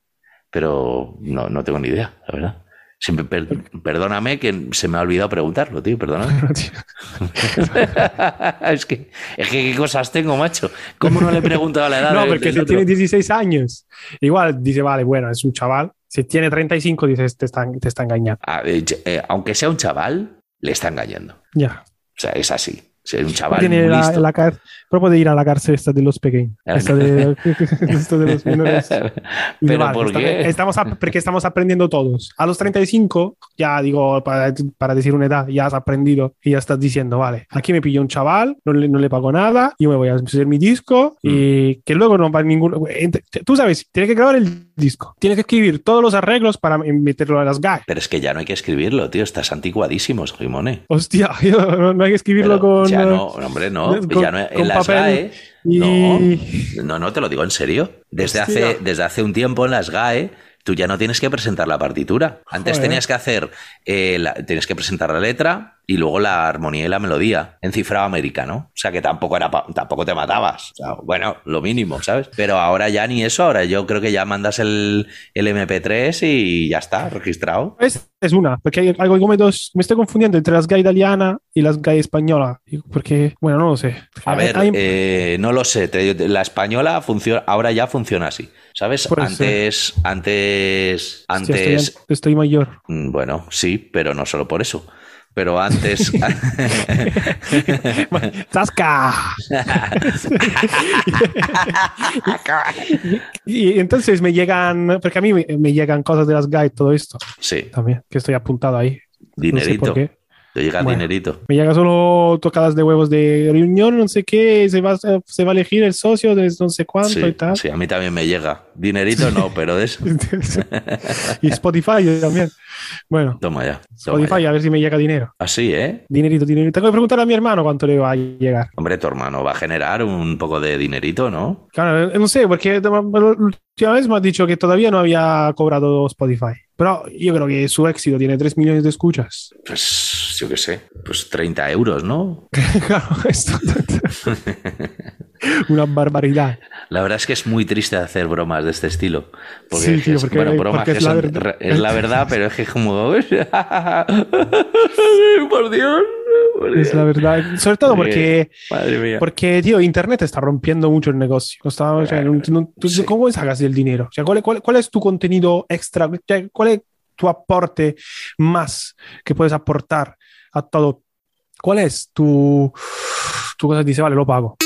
Pero no, no tengo ni idea, la verdad. Siempre per- perdóname que se me ha olvidado preguntarlo, tío, perdóname. es, que, es que qué cosas tengo, macho. ¿Cómo no le he preguntado la edad? No, porque si tiene 16 años, igual dice, vale, bueno, es un chaval. Si tiene 35, dices, te está, te está engañando. Ah, eh, eh, aunque sea un chaval, le está engañando. Ya. O sea, es así. O sea, un chaval tiene muy la, listo. la car- pero puede ir a la cárcel esta de los pequeños. Esta de, esta de los menores. ¿Pero vale, por está- qué? Estamos ap- porque estamos aprendiendo todos. A los 35, ya digo, para, para decir una edad, ya has aprendido y ya estás diciendo, vale, aquí me pilló un chaval, no le, no le pago nada, yo me voy a hacer mi disco Mm. y que luego no va ningún... Ent- Tú sabes, tienes que grabar el disco, tienes que escribir todos los arreglos para meterlo a las GAE. Pero es que ya no hay que escribirlo, tío. Estás anticuadísimo, Jimone. Hostia, no, no hay que escribirlo Pero con... ya no, hombre, no. con- ya no en las GAE. y- No, no, no, te lo digo en serio. Desde Hostia. hace, desde hace un tiempo en las GAE, tú ya no tienes que presentar la partitura. Antes Joder. tenías que hacer, eh, la- tienes que presentar la letra y luego la armonía y la melodía en cifrado americano. O sea que tampoco era tampoco te matabas. O sea, bueno, lo mínimo, ¿sabes? Pero ahora ya ni eso. Ahora yo creo que ya mandas el, el MP3 y ya está, registrado. Es, es una, porque hay algo como dos, me estoy confundiendo entre las GAE italiana y las GAE española, porque, bueno, no lo sé. A ver, Hay- eh, no lo sé. te- la española funciona, ahora ya funciona así. ¿Sabes? Antes, antes, antes. estoy, estoy mayor. Mm, Bueno, sí, pero no solo por eso. Pero antes. ¡Tasca! y, y entonces me llegan, porque a mí me, me llegan cosas de las GAE, todo esto sí, también, que estoy apuntado ahí. No sé dinerito. por qué. Te llega Bueno. dinerito. Me llega solo tocadas de huevos de reunión, no sé qué, se va, se va a elegir el socio de no sé cuánto y tal. sí, a mí también me llega. Dinerito no, pero de eso. y Spotify también. Bueno, Toma ya. toma Spotify, ya. a ver si me llega dinero. Así, ¿eh? Dinerito, dinerito. Tengo que preguntar a mi hermano cuánto le va a llegar. Hombre, tu hermano va a generar un poco de dinerito, ¿no? Claro, eh, no sé, porque la última vez me ha dicho que todavía no había cobrado Spotify. Pero yo creo que su éxito tiene 3 millones de escuchas. Pues yo qué sé, pues 30 euros, ¿no? claro, esto. Una barbaridad. La verdad es que es muy triste hacer bromas de este estilo. Porque, Sí, tío, es- porque- bueno, bromas porque que es la son- verdad. es la verdad, pero es que es como. por Dios. Es la verdad. Sobre todo porque, Madre mía. porque, tío, Internet está rompiendo mucho el negocio. No está- o sea, no- no- tú- Sí. ¿Cómo sacas el dinero? O sea, ¿cuál, cuál- cuál es tu contenido extra? ¿Cuál es tu aporte más que puedes aportar a todo? ¿Cuál es tu, tu cosa que dice, vale, lo pago?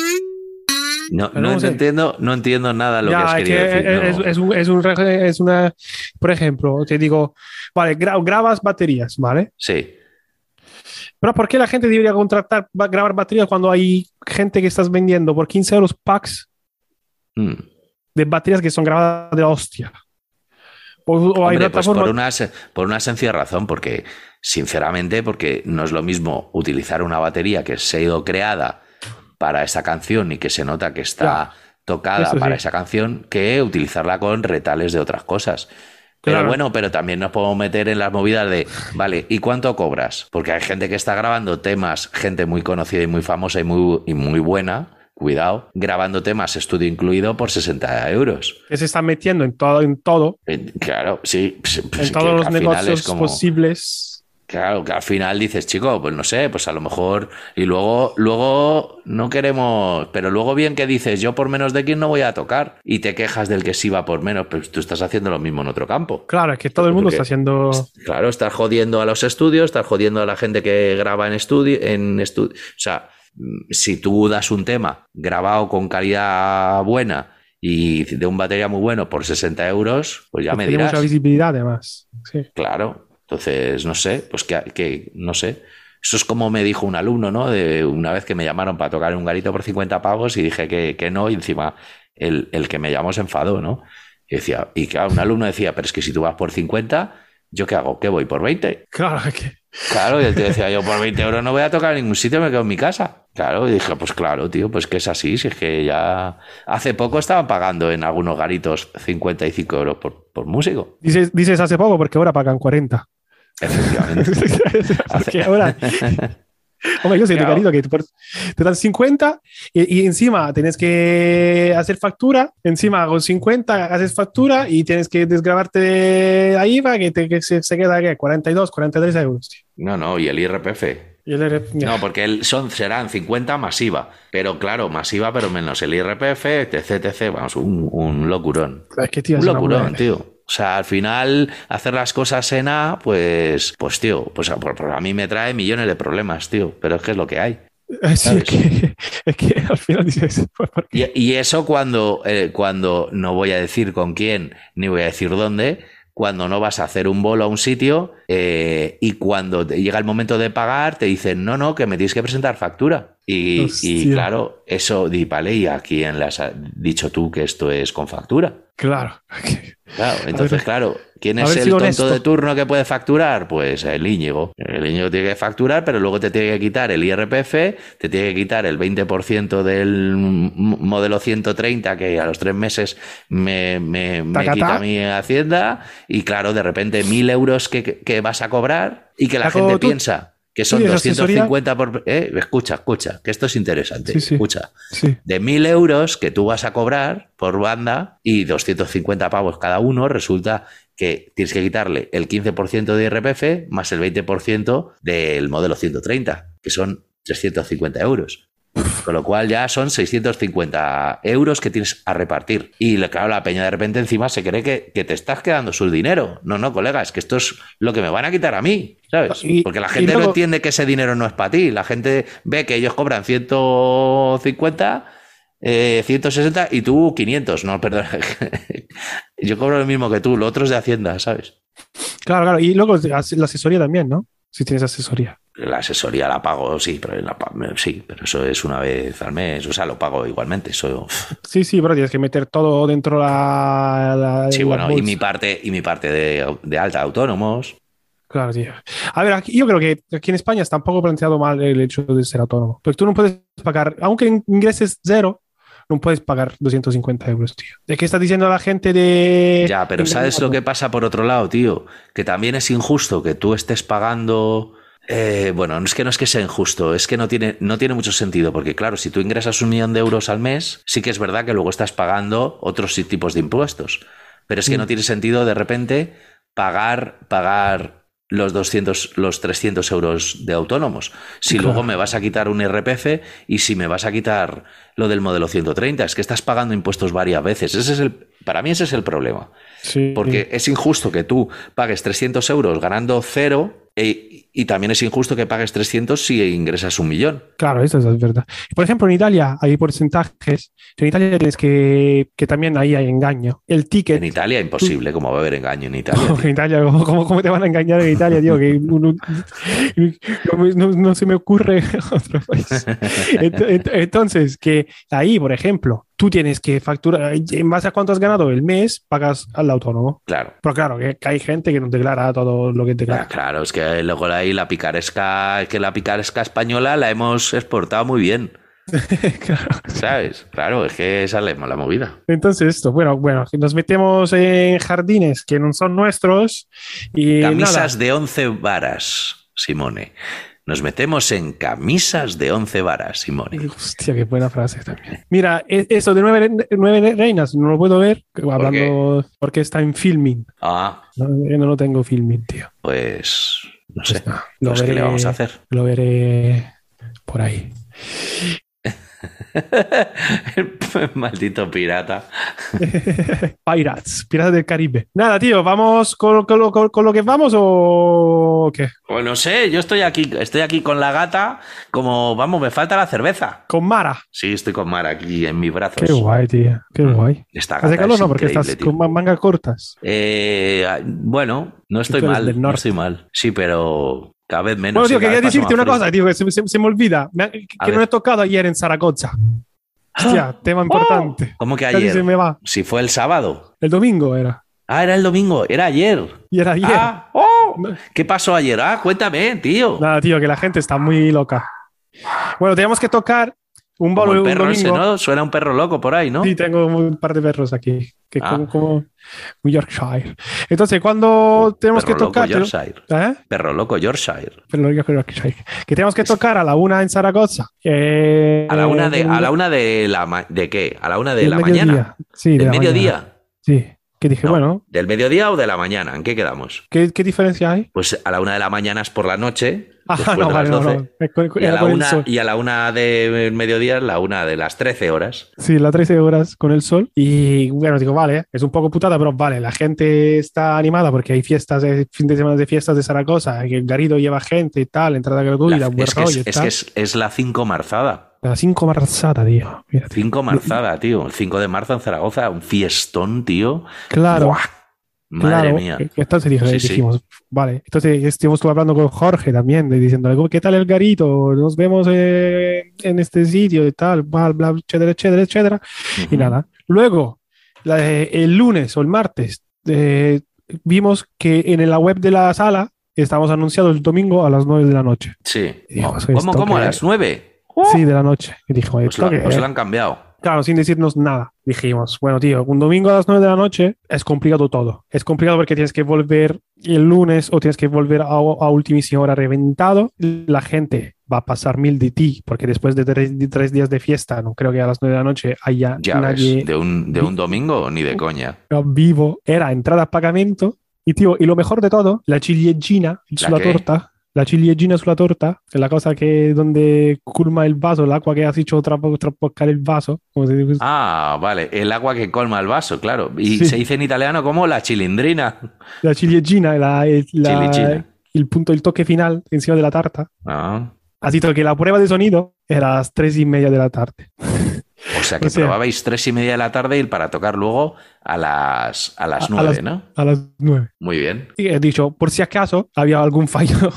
No, no, no sé. entiendo, no entiendo nada lo que Ya, has es querido que decir. es, no. es un, es, un, es una, por ejemplo, te digo, vale, gra- grabas baterías, ¿vale? Sí. Pero ¿por qué la gente debería contratar, grabar baterías cuando hay gente que estás vendiendo por 15 euros packs Mm. de baterías que son grabadas de la hostia? O, o hay Hombre, pues por una, se- por una sencilla razón, porque sinceramente, porque no es lo mismo utilizar una batería que se ha ido creada para esa canción y que se nota que está tocada para sí. esa canción que utilizarla con retales de otras cosas. Pero Claro. bueno, pero también nos podemos meter en las movidas de, vale, ¿y cuánto cobras? Porque hay gente que está grabando temas, gente muy conocida y muy famosa y muy, y muy buena, cuidado, grabando temas, estudio incluido, por 60 euros. que se están metiendo en todo, en todo, Eh, Claro, sí. pues, pues en todos los negocios como- posibles. Claro, que al final dices, chico, pues no sé, pues a lo mejor. Y luego, luego no queremos. Pero luego bien que dices, yo por menos de quién no voy a tocar. Y te quejas del que sí va por menos, pues tú estás haciendo lo mismo en otro campo. Claro, es que todo el mundo está haciendo. Claro, estás jodiendo a los estudios, estás jodiendo a la gente que graba en estudio, en estu- O sea, mm, si tú das un tema grabado con calidad buena y de un batería muy bueno por 60 euros, pues ya me tiene dirás. mucha visibilidad, además. Sí. Claro, entonces no sé, pues que, que no sé. Eso es como me dijo un alumno, ¿no? De una vez que me llamaron para tocar un garito por 50 pavos y dije que, que no, y encima el, el que me llamó se enfadó, ¿no? Y decía, y claro, un alumno decía, pero es que si tú vas por 50, ¿yo qué hago? ¿Qué voy? ¿Por 20? Claro, que. Claro, y el tío decía, yo por 20 euros no voy a tocar en ningún sitio, me quedo en mi casa. Claro, y dije, pues claro, tío, pues que es así, si es que ya hace poco estaban pagando en algunos garitos 55 euros por, por músico. Dices, dices hace poco porque ahora pagan 40. Efectivamente. porque ahora. Hombre, yo soy de Claro. carito que te, te dan 50 y, y encima tienes que hacer factura. Encima con 50 haces factura y tienes que desgrabarte la IVA que, te, que se, se queda ¿qué? 42, 43 euros. tío. No, no, y el IRPF. Y el R- No, porque el- son, serán 50 masiva. Pero claro, masiva, pero menos el IRPF, etc, etc. Vamos, un, un locurón. Es que, tío, Un locurón, tío. O sea, al final, hacer las cosas en A, pues, pues tío, pues a, mí me trae millones de problemas, tío. Pero es que es lo que hay. Es que, es que al final dices, pues. Y, y eso cuando, eh, cuando no voy a decir con quién, ni voy a decir dónde, cuando no vas a hacer un bolo a un sitio eh, y cuando te llega el momento de pagar te dicen, no, no, que me tienes que presentar factura. Y, claro, eso, di, vale, ¿y a quién le has dicho tú que esto es con factura? Claro. Claro, entonces, ver, claro, ¿quién es el tonto honesto. de turno que puede facturar? Pues el Íñigo. El Íñigo tiene que facturar, pero luego te tiene que quitar el IRPF, te tiene que quitar el 20% del modelo 130 que a los tres meses me, me- me quita mi Hacienda y claro, de repente mil euros que, que vas a cobrar y que la gente tú- piensa que son tienes asesoría? 250 por... Eh, escucha, escucha, que esto es interesante. Sí, sí. Escucha de 1000 euros que tú vas a cobrar por banda y 250 pavos cada uno, resulta que tienes que quitarle el 15% de IRPF más el 20% del modelo 130, que son 350 euros. Con lo cual ya son 650 euros que tienes a repartir. Y claro, la peña de repente encima se cree que, que te estás quedando su dinero. No, no, colega, es que esto es lo que me van a quitar a mí, ¿sabes? Y- Porque la gente no entiende que ese dinero no es para ti. La gente ve que ellos cobran 150 eh, 160 y tú 500. No, perdón. Yo cobro lo mismo que tú, lo otro es de Hacienda, ¿sabes? Claro, claro. Y luego la asesoría también, ¿no? Si tienes asesoría. La asesoría la pago, sí, pero la pa- sí, pero eso es una vez al mes, o sea, lo pago igualmente. Eso, Sí, sí, pero tienes que meter todo dentro la. la sí, bueno, y mi parte, y mi parte de, de alta autónomos. Claro, tío. A ver, aquí, yo creo que aquí en España está un poco planteado mal el hecho de ser autónomo. Porque tú no puedes pagar, aunque ingreses cero, no puedes pagar 250 euros, tío. ¿De qué estás diciendo a la gente de. Ya, pero ¿sabes lo que pasa por otro lado, tío? Que también es injusto que tú estés pagando Eh, bueno, no es que no es que sea injusto, es que no tiene, no tiene mucho sentido, porque claro, si tú ingresas un millón de euros al mes, sí que es verdad que luego estás pagando otros tipos de impuestos. Pero es que no tiene sentido de repente pagar, pagar los 200, los 300 euros de autónomos. Si luego me vas a quitar un IRPF y si me vas a quitar lo del modelo 130, es que estás pagando impuestos varias veces. Ese es el, para mí ese es el problema. Sí. Porque es injusto que tú pagues 300 euros ganando cero e- y también es injusto que pagues 300 si ingresas un millón. Claro, eso es verdad. Por ejemplo, en Italia hay porcentajes. En Italia tienes que, que también ahí hay engaño. El ticket. En Italia imposible, como va a haber engaño en Italia. ¿Cómo en Italia, ¿cómo, cómo- cómo te van a engañar en Italia, tío? Que no, no- no se me ocurre otro país. Ent- ent- Entonces, que ahí, por ejemplo, tú tienes que facturar, en base a cuánto has ganado el mes, pagas al autónomo. Claro. Pero claro, que, hay gente que no declara todo lo que Ah, declara. claro, es que luego ahí la picaresca, que la picaresca española la hemos exportado muy bien, Claro. ¿sabes? Claro, es que esa es la movida. Entonces, esto, bueno, bueno, que nos metemos en jardines que no son nuestros y Camisas nada. de 11 varas, Simone. Nos metemos en camisas de 11 varas, Simone. Hostia, qué buena frase también. Mira, e- eso de nueve, nueve reinas no lo puedo ver hablando porque está en filming. Ah, No, yo no lo tengo filming, tío. pues no sé. Pues no, lo Pues, ¿qué le veré- vamos a hacer? Lo veré por ahí. Maldito pirata. Pirates, Piratas del Caribe. Nada, tío, ¿vamos con, con lo- con- con lo que vamos o qué? Pues no sé, yo estoy aquí, estoy aquí con la gata, como vamos, me falta la cerveza. Con Mara. Sí, estoy con Mara aquí en mis brazos. Qué guay, tío. Qué guay. Esta ¿Hace gata calor es no? Porque estás tío. con ma- mangas cortas. Eh, bueno, no estoy mal, no estoy mal. Sí, pero cada vez menos. bueno, tío, quería decirte una cosa, tío, que se, se- se me olvida. Me que no he tocado ayer en Zaragoza. Hostia, tema importante. ¿Cómo que ayer? se me va. Si fue el sábado. El domingo era. Ah, era el domingo, era ayer. Y era ayer. Ah, oh, ¿Qué pasó ayer? Ah, cuéntame, tío. Nada, tío, que la gente está muy loca. Bueno, tenemos que tocar un Como perro ese. ¿no? Suena un perro loco por ahí, ¿no? Sí, tengo un par de perros aquí, que Ah. como, como un Yorkshire. Entonces, cuando tenemos que Perro loco tocar... Yorkshire. ¿Eh? Perro loco Yorkshire. Pero Yorkshire. Que tenemos que tocar a la una en Zaragoza. Eh, A la una de, a la una de la de qué? A la una de la mediodía. mañana. Sí, de ¿Del la mediodía? mañana. Sí. Que dije, No, bueno, ¿Del mediodía o de la mañana? ¿En qué quedamos? ¿qué, qué diferencia hay? Pues a la una de la mañana es por la noche. Ah, no, de vale, no, 12. no. Y a, la una, y a la una del mediodía es la una de las 13 horas. Sí, las 13 horas con el sol. Y bueno, digo, vale, es un poco putada, pero vale, la gente está animada porque hay fiestas, de, fin de semana de fiestas de Zaragoza, que el Garrido lleva gente y tal, entrada gratuita, buen es que, rollo es, y es tal. que es, es la 5 marzada. La 5 marzada, tío. Mira, tío. 5 marzada, tío. El 5 de marzo en Zaragoza. Un fiestón, tío. Claro. Buah, Madre claro. mía. Entonces dije- Sí, sí. dijimos, vale. Entonces estuvimos hablando con Jorge también, de- diciéndole, ¿qué tal el garito? Nos vemos eh, en este sitio y tal, bla, bla, etcétera, etcétera, etcétera. Y Ujú. nada. Luego, la- el lunes o el martes, eh, vimos que en la web de la sala estamos anunciados el domingo a las 9 de la noche. Sí. Y dijimos, ¿Cómo, ¿esto cómo? ¿A las es? 9? Sí, de la noche. Y dijo, Pues, ¿esto la- pues es? lo han cambiado. Claro, sin decirnos nada. Dijimos, bueno, tío, un domingo a las 9 de la noche es complicado todo. Es complicado porque tienes que volver el lunes o tienes que volver a, a ultimísima hora reventado. La gente va a pasar mil de ti porque después de tres, de tres días de fiesta, no creo que a las 9 de la noche haya Ya nadie ves. De un, de un domingo ni de coña. vivo. Era entrada a pagamento. Y, tío, y lo mejor de todo, la ciliegina sulla qué? torta. La ciliegina sulla torta, è la cosa che donde culma il vaso, l'acqua che has hecho tras traboccare il vaso. Come se dice? Ah, vale. El agua que colma el vaso, claro. Y Sí. se dice en italiano como la chilindrina. La ciliegina la- la- il punto, il toque final encima de la tarta. Ah. Así que la prueba de sonido era a las tres y media de la tarde. O sea que O sea- probabais tres y media de la tarde y para tocar luego a las, a las a nueve, las- ¿no? A las nueve. Muy bien. Y he dicho, por si acaso había algún fallo.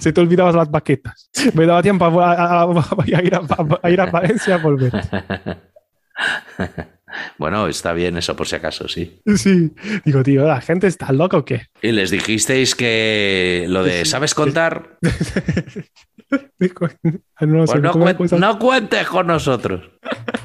Se te olvidabas las baquetas. Me daba tiempo a, a- ir, a, ir a Valencia a volver. Bueno, está bien eso por si acaso, sí. Sí. Digo, tío, ¿la gente está loca o qué? Y les dijisteis que lo de ¿sabes contar? Digo, no, Pues no, cuentes con nosotros.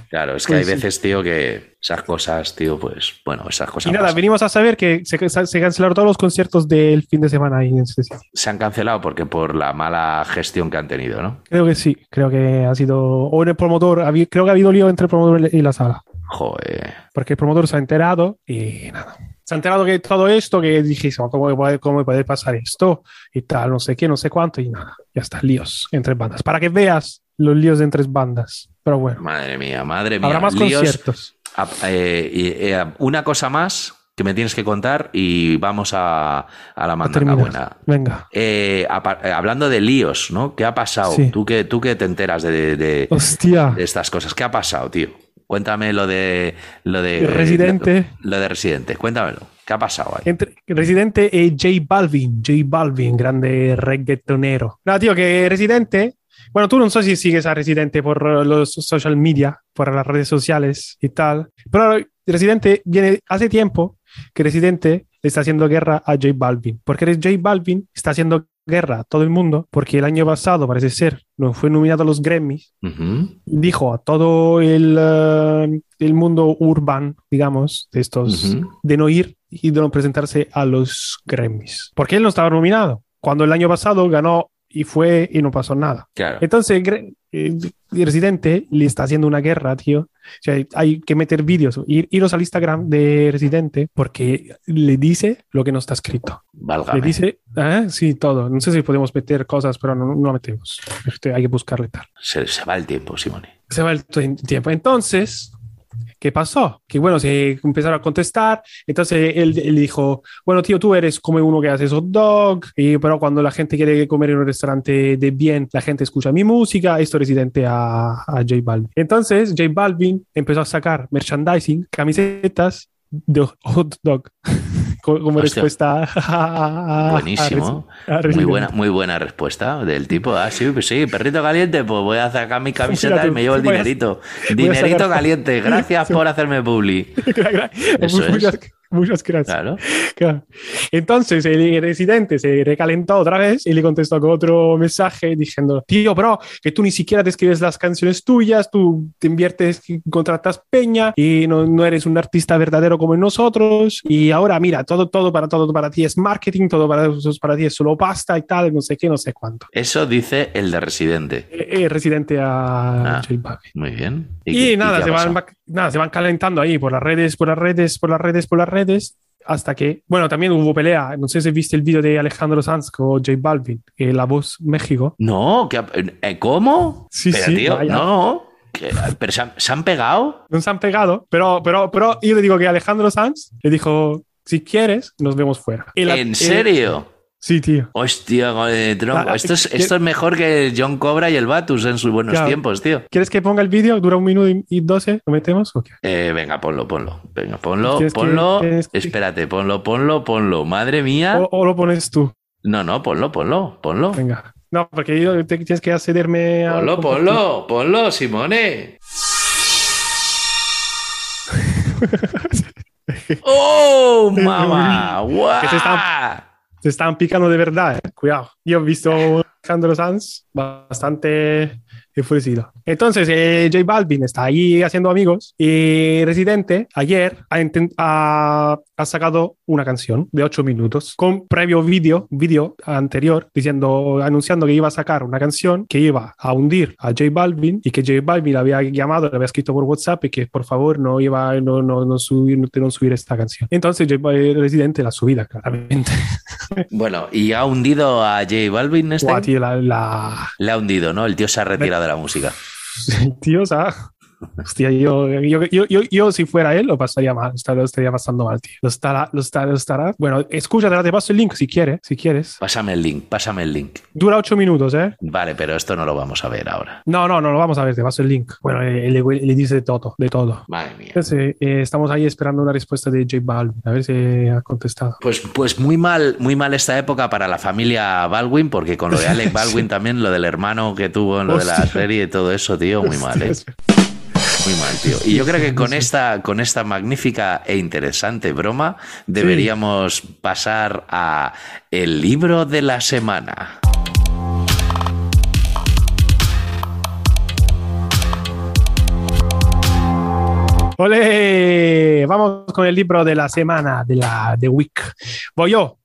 Claro, es que Pues hay sí. veces, tío, que esas cosas, tío, pues, bueno, esas cosas Y nada, pasan. venimos a saber que se, se cancelaron todos los conciertos del fin de semana ahí en este sitio. se han cancelado porque por la mala gestión que han tenido, ¿no? Creo que sí, creo que ha sido. O en el promotor, creo que ha habido lío entre el promotor y la sala. Joder. Porque el promotor se ha enterado y nada. Se ha enterado que todo esto, que dije, ¿cómo puede, cómo puede pasar esto? Y tal, no sé qué, no sé cuánto, y nada. Ya está, líos entre bandas. Para que veas los líos de entre bandas. Pero bueno, Madre mía, madre mía. habrá más Líos. conciertos. Ah, eh, eh, una cosa más que me tienes que contar y vamos a, a la mandanga buena. Venga. Eh, hablando de líos, ¿no? ¿Qué ha pasado? Sí. ¿Tú, que, tú que te enteras de, de- Hostia. de estas cosas. ¿Qué ha pasado, tío? Cuéntame lo de lo de Residente. Lo, de Residente. Cuéntamelo. ¿Qué ha pasado ahí? Entre Residente y J Balvin. J Balvin, grande reggaetonero. No, tío, que Residente. Bueno, tú no sé si sigues a Residente por los social media, por las redes sociales y tal. Pero Residente viene hace tiempo que Residente le está haciendo guerra a J Balvin. Porque J Balvin está haciendo guerra a todo el mundo porque el año pasado, parece ser, no fue nominado a los Grammys Ujú, dijo a todo el, eh, el mundo urban, digamos, de estos, Ujú. de no ir y de no presentarse a los Grammys. Porque él no estaba nominado. Cuando el año pasado ganó y fue y no pasó nada. Claro. Entonces, eh, Residente le está haciendo una guerra, tío. O sea, hay que meter vídeos, ir, iros al Instagram de Residente porque le dice lo que no está escrito. Válgame. Le dice, ah, sí, todo. No sé si podemos meter cosas, pero no, no metemos. Este, hay que buscarle tal. Se, se va el tiempo, Simone. Se va el tiempo. Entonces, ¿qué pasó? Que bueno, se empezaron a contestar. Entonces él, él dijo, bueno, tío, tú eres como uno que hace hot dog, y, pero cuando la gente quiere comer en un restaurante de bien, la gente escucha mi música. Esto es residente a, a J Balvin. Entonces, J Balvin empezó a sacar merchandising, camisetas de hot dog. co- Como Hostia. respuesta a, a- a Buenísimo. A Muy buena, muy buena respuesta del tipo. Ah, sí, pues sí, perrito caliente, pues voy a sacar mi camiseta Fíjate, y me llevo el dinerito. Dinerito sacar- caliente, gracias por hacerme publi. Eso es. Muchas, gracias. Claro. Claro. Entonces el residente se recalentó otra vez y le contestó con otro mensaje diciendo, tío, bro, que tú ni siquiera te escribes las canciones tuyas, tú te inviertes, contratas peña y no, no eres un artista verdadero como nosotros y ahora mira, todo, todo para todo para ti es marketing, todo para, para ti es solo pasta y tal, no sé qué, no sé cuánto. Eso dice el de Residente. Eh, eh, residente a Ah. Muy bien. Y, qué- nada, ha se van, nada, se van calentando ahí por las redes, por las redes, por las redes, por las redes, hasta que, bueno, también hubo pelea. No sé si viste el vídeo de Alejandro Sanz con J Balvin, eh, La Voz México. No, ha- eh, ¿cómo? Sí, pero, sí, tío, vaya. no. Pero se han, se han pegado. No se han pegado, pero, pero, pero yo le digo que Alejandro Sanz le dijo, si quieres, nos vemos fuera. La- ¿En serio? Sí, tío. Hostia, joder, tronco. La- esto, es, que- esto es mejor que John Cobra y el Batus en sus buenos Claro. tiempos, tío. ¿Quieres que ponga el vídeo? Dura un minuto y- doce. ¿Lo metemos? o qué? Eh, venga, ponlo, ponlo. Venga, ponlo, que- ponlo. que- Espérate, ponlo, ponlo, ponlo. Madre mía. O, o lo pones tú. No, no, ponlo, ponlo, ponlo. Venga. No, porque yo te- tienes que accederme a. Ponlo, ponlo, ponlo, Simone. ¡Oh, mamá! ¡Guau! Que se están picando de verdad, eh. cuidado. Yo he visto a Alejandro Sanz bastante enfurecido. Entonces, eh, J Balvin está ahí haciendo amigos y Residente ayer ha, ha- ha sacado una canción de 8 minutos con previo vídeo, vídeo anterior, diciendo, anunciando que iba a sacar una canción que iba a hundir a J Balvin y que J Balvin había llamado, le había escrito por WhatsApp y que por favor no iba no, no, no subir, no, no subir esta canción. Entonces, J Balvin, Residente la subida, claramente. Bueno, y ha hundido a J Balvin este. Tío, la, la... Le ha hundido, ¿no? El tío se ha retirado la música. Tío, o sea, hostia, yo, yo, yo, yo, yo si fuera él lo pasaría mal, lo estaría pasando mal, tío. Lo estará, lo estará, lo estará. Bueno, escúchate, te paso el link si quieres, si quieres. Pásame el link, pásame el link. Dura ocho minutos, ¿eh? Vale, pero esto no lo vamos a ver ahora. No, no, no lo vamos a ver, te paso el link. Bueno, eh, le, dice de todo, de todo. Madre mía. Entonces, eh, estamos ahí esperando una respuesta de J Balvin, a ver si ha contestado. Pues, pues muy mal, muy mal esta época para la familia Baldwin, porque con lo de Alec Baldwin también, lo del hermano que tuvo en lo de la serie y todo eso, tío, muy mal, ¿eh? Muy mal, tío. Y yo creo que con esta, con esta magnífica e interesante broma deberíamos pasar a el libro de la semana. Ole, vamos con el libro de la semana, de la de week. Voy yo.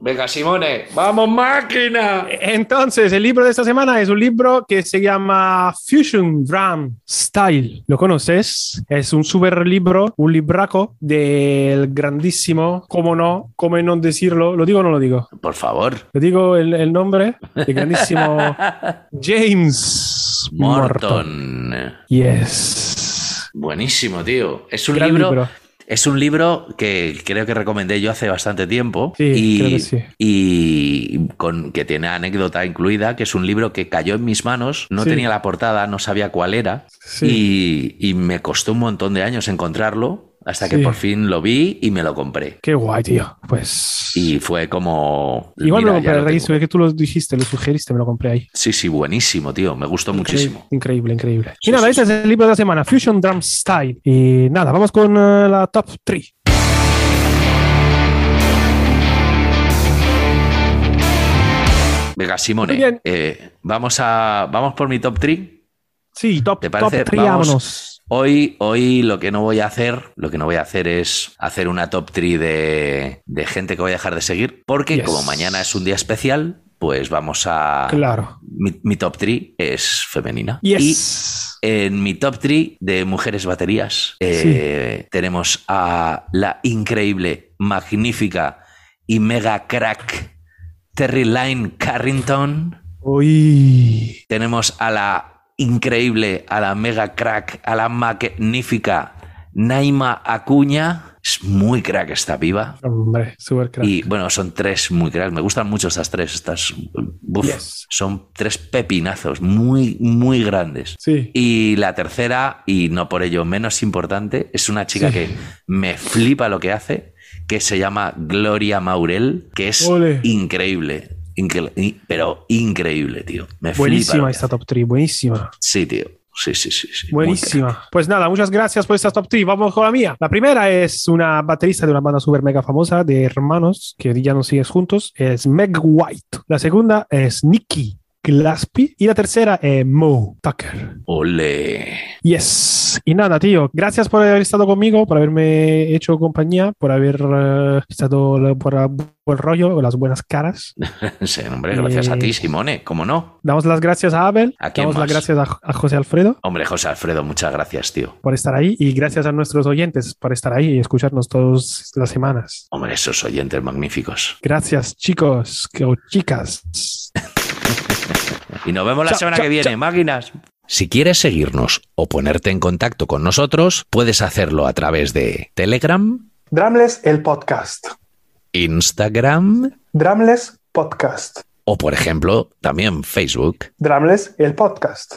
Venga, Simone, vamos máquina. Entonces, el libro de esta semana es un libro que se llama Fusion Drum Style. ¿Lo conoces? Es un super libro, un libraco del grandísimo, cómo no, cómo no decirlo, ¿lo digo o no lo digo? Por favor. ¿Lo digo el, el nombre? El grandísimo James Morton. Morton. Yes. Buenísimo, tío. Es un Gran libro, libro. Es un libro que creo que recomendé yo hace bastante tiempo Sí, y, creo que sí. y con que tiene anécdota incluida, que es un libro que cayó en mis manos, no Sí. tenía la portada, no sabía cuál era Sí. y, y me costó un montón de años encontrarlo hasta que Sí. por fin lo vi y me lo compré. Qué guay, tío. Pues. Y fue como... Igual me lo compré, lo es que tú lo dijiste, lo sugeriste, me lo compré ahí. Sí, sí, buenísimo, tío. Me gustó muchísimo. Increíble, increíble. Sí, y nada, sí, este es el libro de la semana, Fusion Drum Style. Y nada, vamos con eh, la top 3. Venga, Simone, eh, vamos, a, vamos por mi top 3. Sí, top, top 3, Vamos. vámonos. Hoy, hoy lo que no voy a hacer, lo que no voy a hacer es hacer una top 3 de, de gente que voy a dejar de seguir, porque Yes. como mañana es un día especial, pues vamos a... Claro. Mi, mi top 3 es femenina. Yes. Y en mi top 3 de mujeres baterías eh, tenemos a la increíble, magnífica y mega crack Terry Line Carrington. Uy. Tenemos a la increíble, a la mega crack, a la magnífica Naima Acuña. Es muy crack esta piba. Hombre, super crack. Y bueno, son tres muy crack. Me gustan mucho estas tres. Estas Yes. son tres pepinazos muy, muy grandes. Sí. Y la tercera, y no por ello menos importante, es una chica Sí. que me flipa lo que hace, que se llama Gloria Maurel, que es Ole. increíble. Incre- pero increíble, tío. Me Buenísima esta top 3, buenísima. Sí, tío. Sí, sí, sí. Buenísima. Pues nada, muchas gracias por esta top 3. Vamos con la mía. La primera es una baterista de una banda super mega famosa de hermanos que ya nos sigues juntos. Es Meg White. La segunda es Nikki Glaspie. Y la tercera es Mo Tucker. Ole. Yes. Y nada, tío. Gracias por haber estado conmigo, por haberme hecho compañía, por haber eh, estado por el buen rollo, las buenas caras. Sí, hombre, gracias a Eh, ti, Simone. ¿Cómo no? Damos las gracias a Abel. ¿A Damos las gracias a, a José Alfredo Hombre, José Alfredo, muchas gracias, tío. por estar ahí. Y gracias a nuestros oyentes por estar ahí y escucharnos todas las semanas. Hombre, esos oyentes magníficos. Gracias, chicos o chicas. Y nos vemos la Chao, semana chao, que viene, chao. máquinas. Si quieres seguirnos o ponerte en contacto con nosotros, puedes hacerlo a través de Telegram, Drumless, el podcast. Instagram Drumless Podcast. o, por ejemplo, también Facebook. Drumless, el podcast.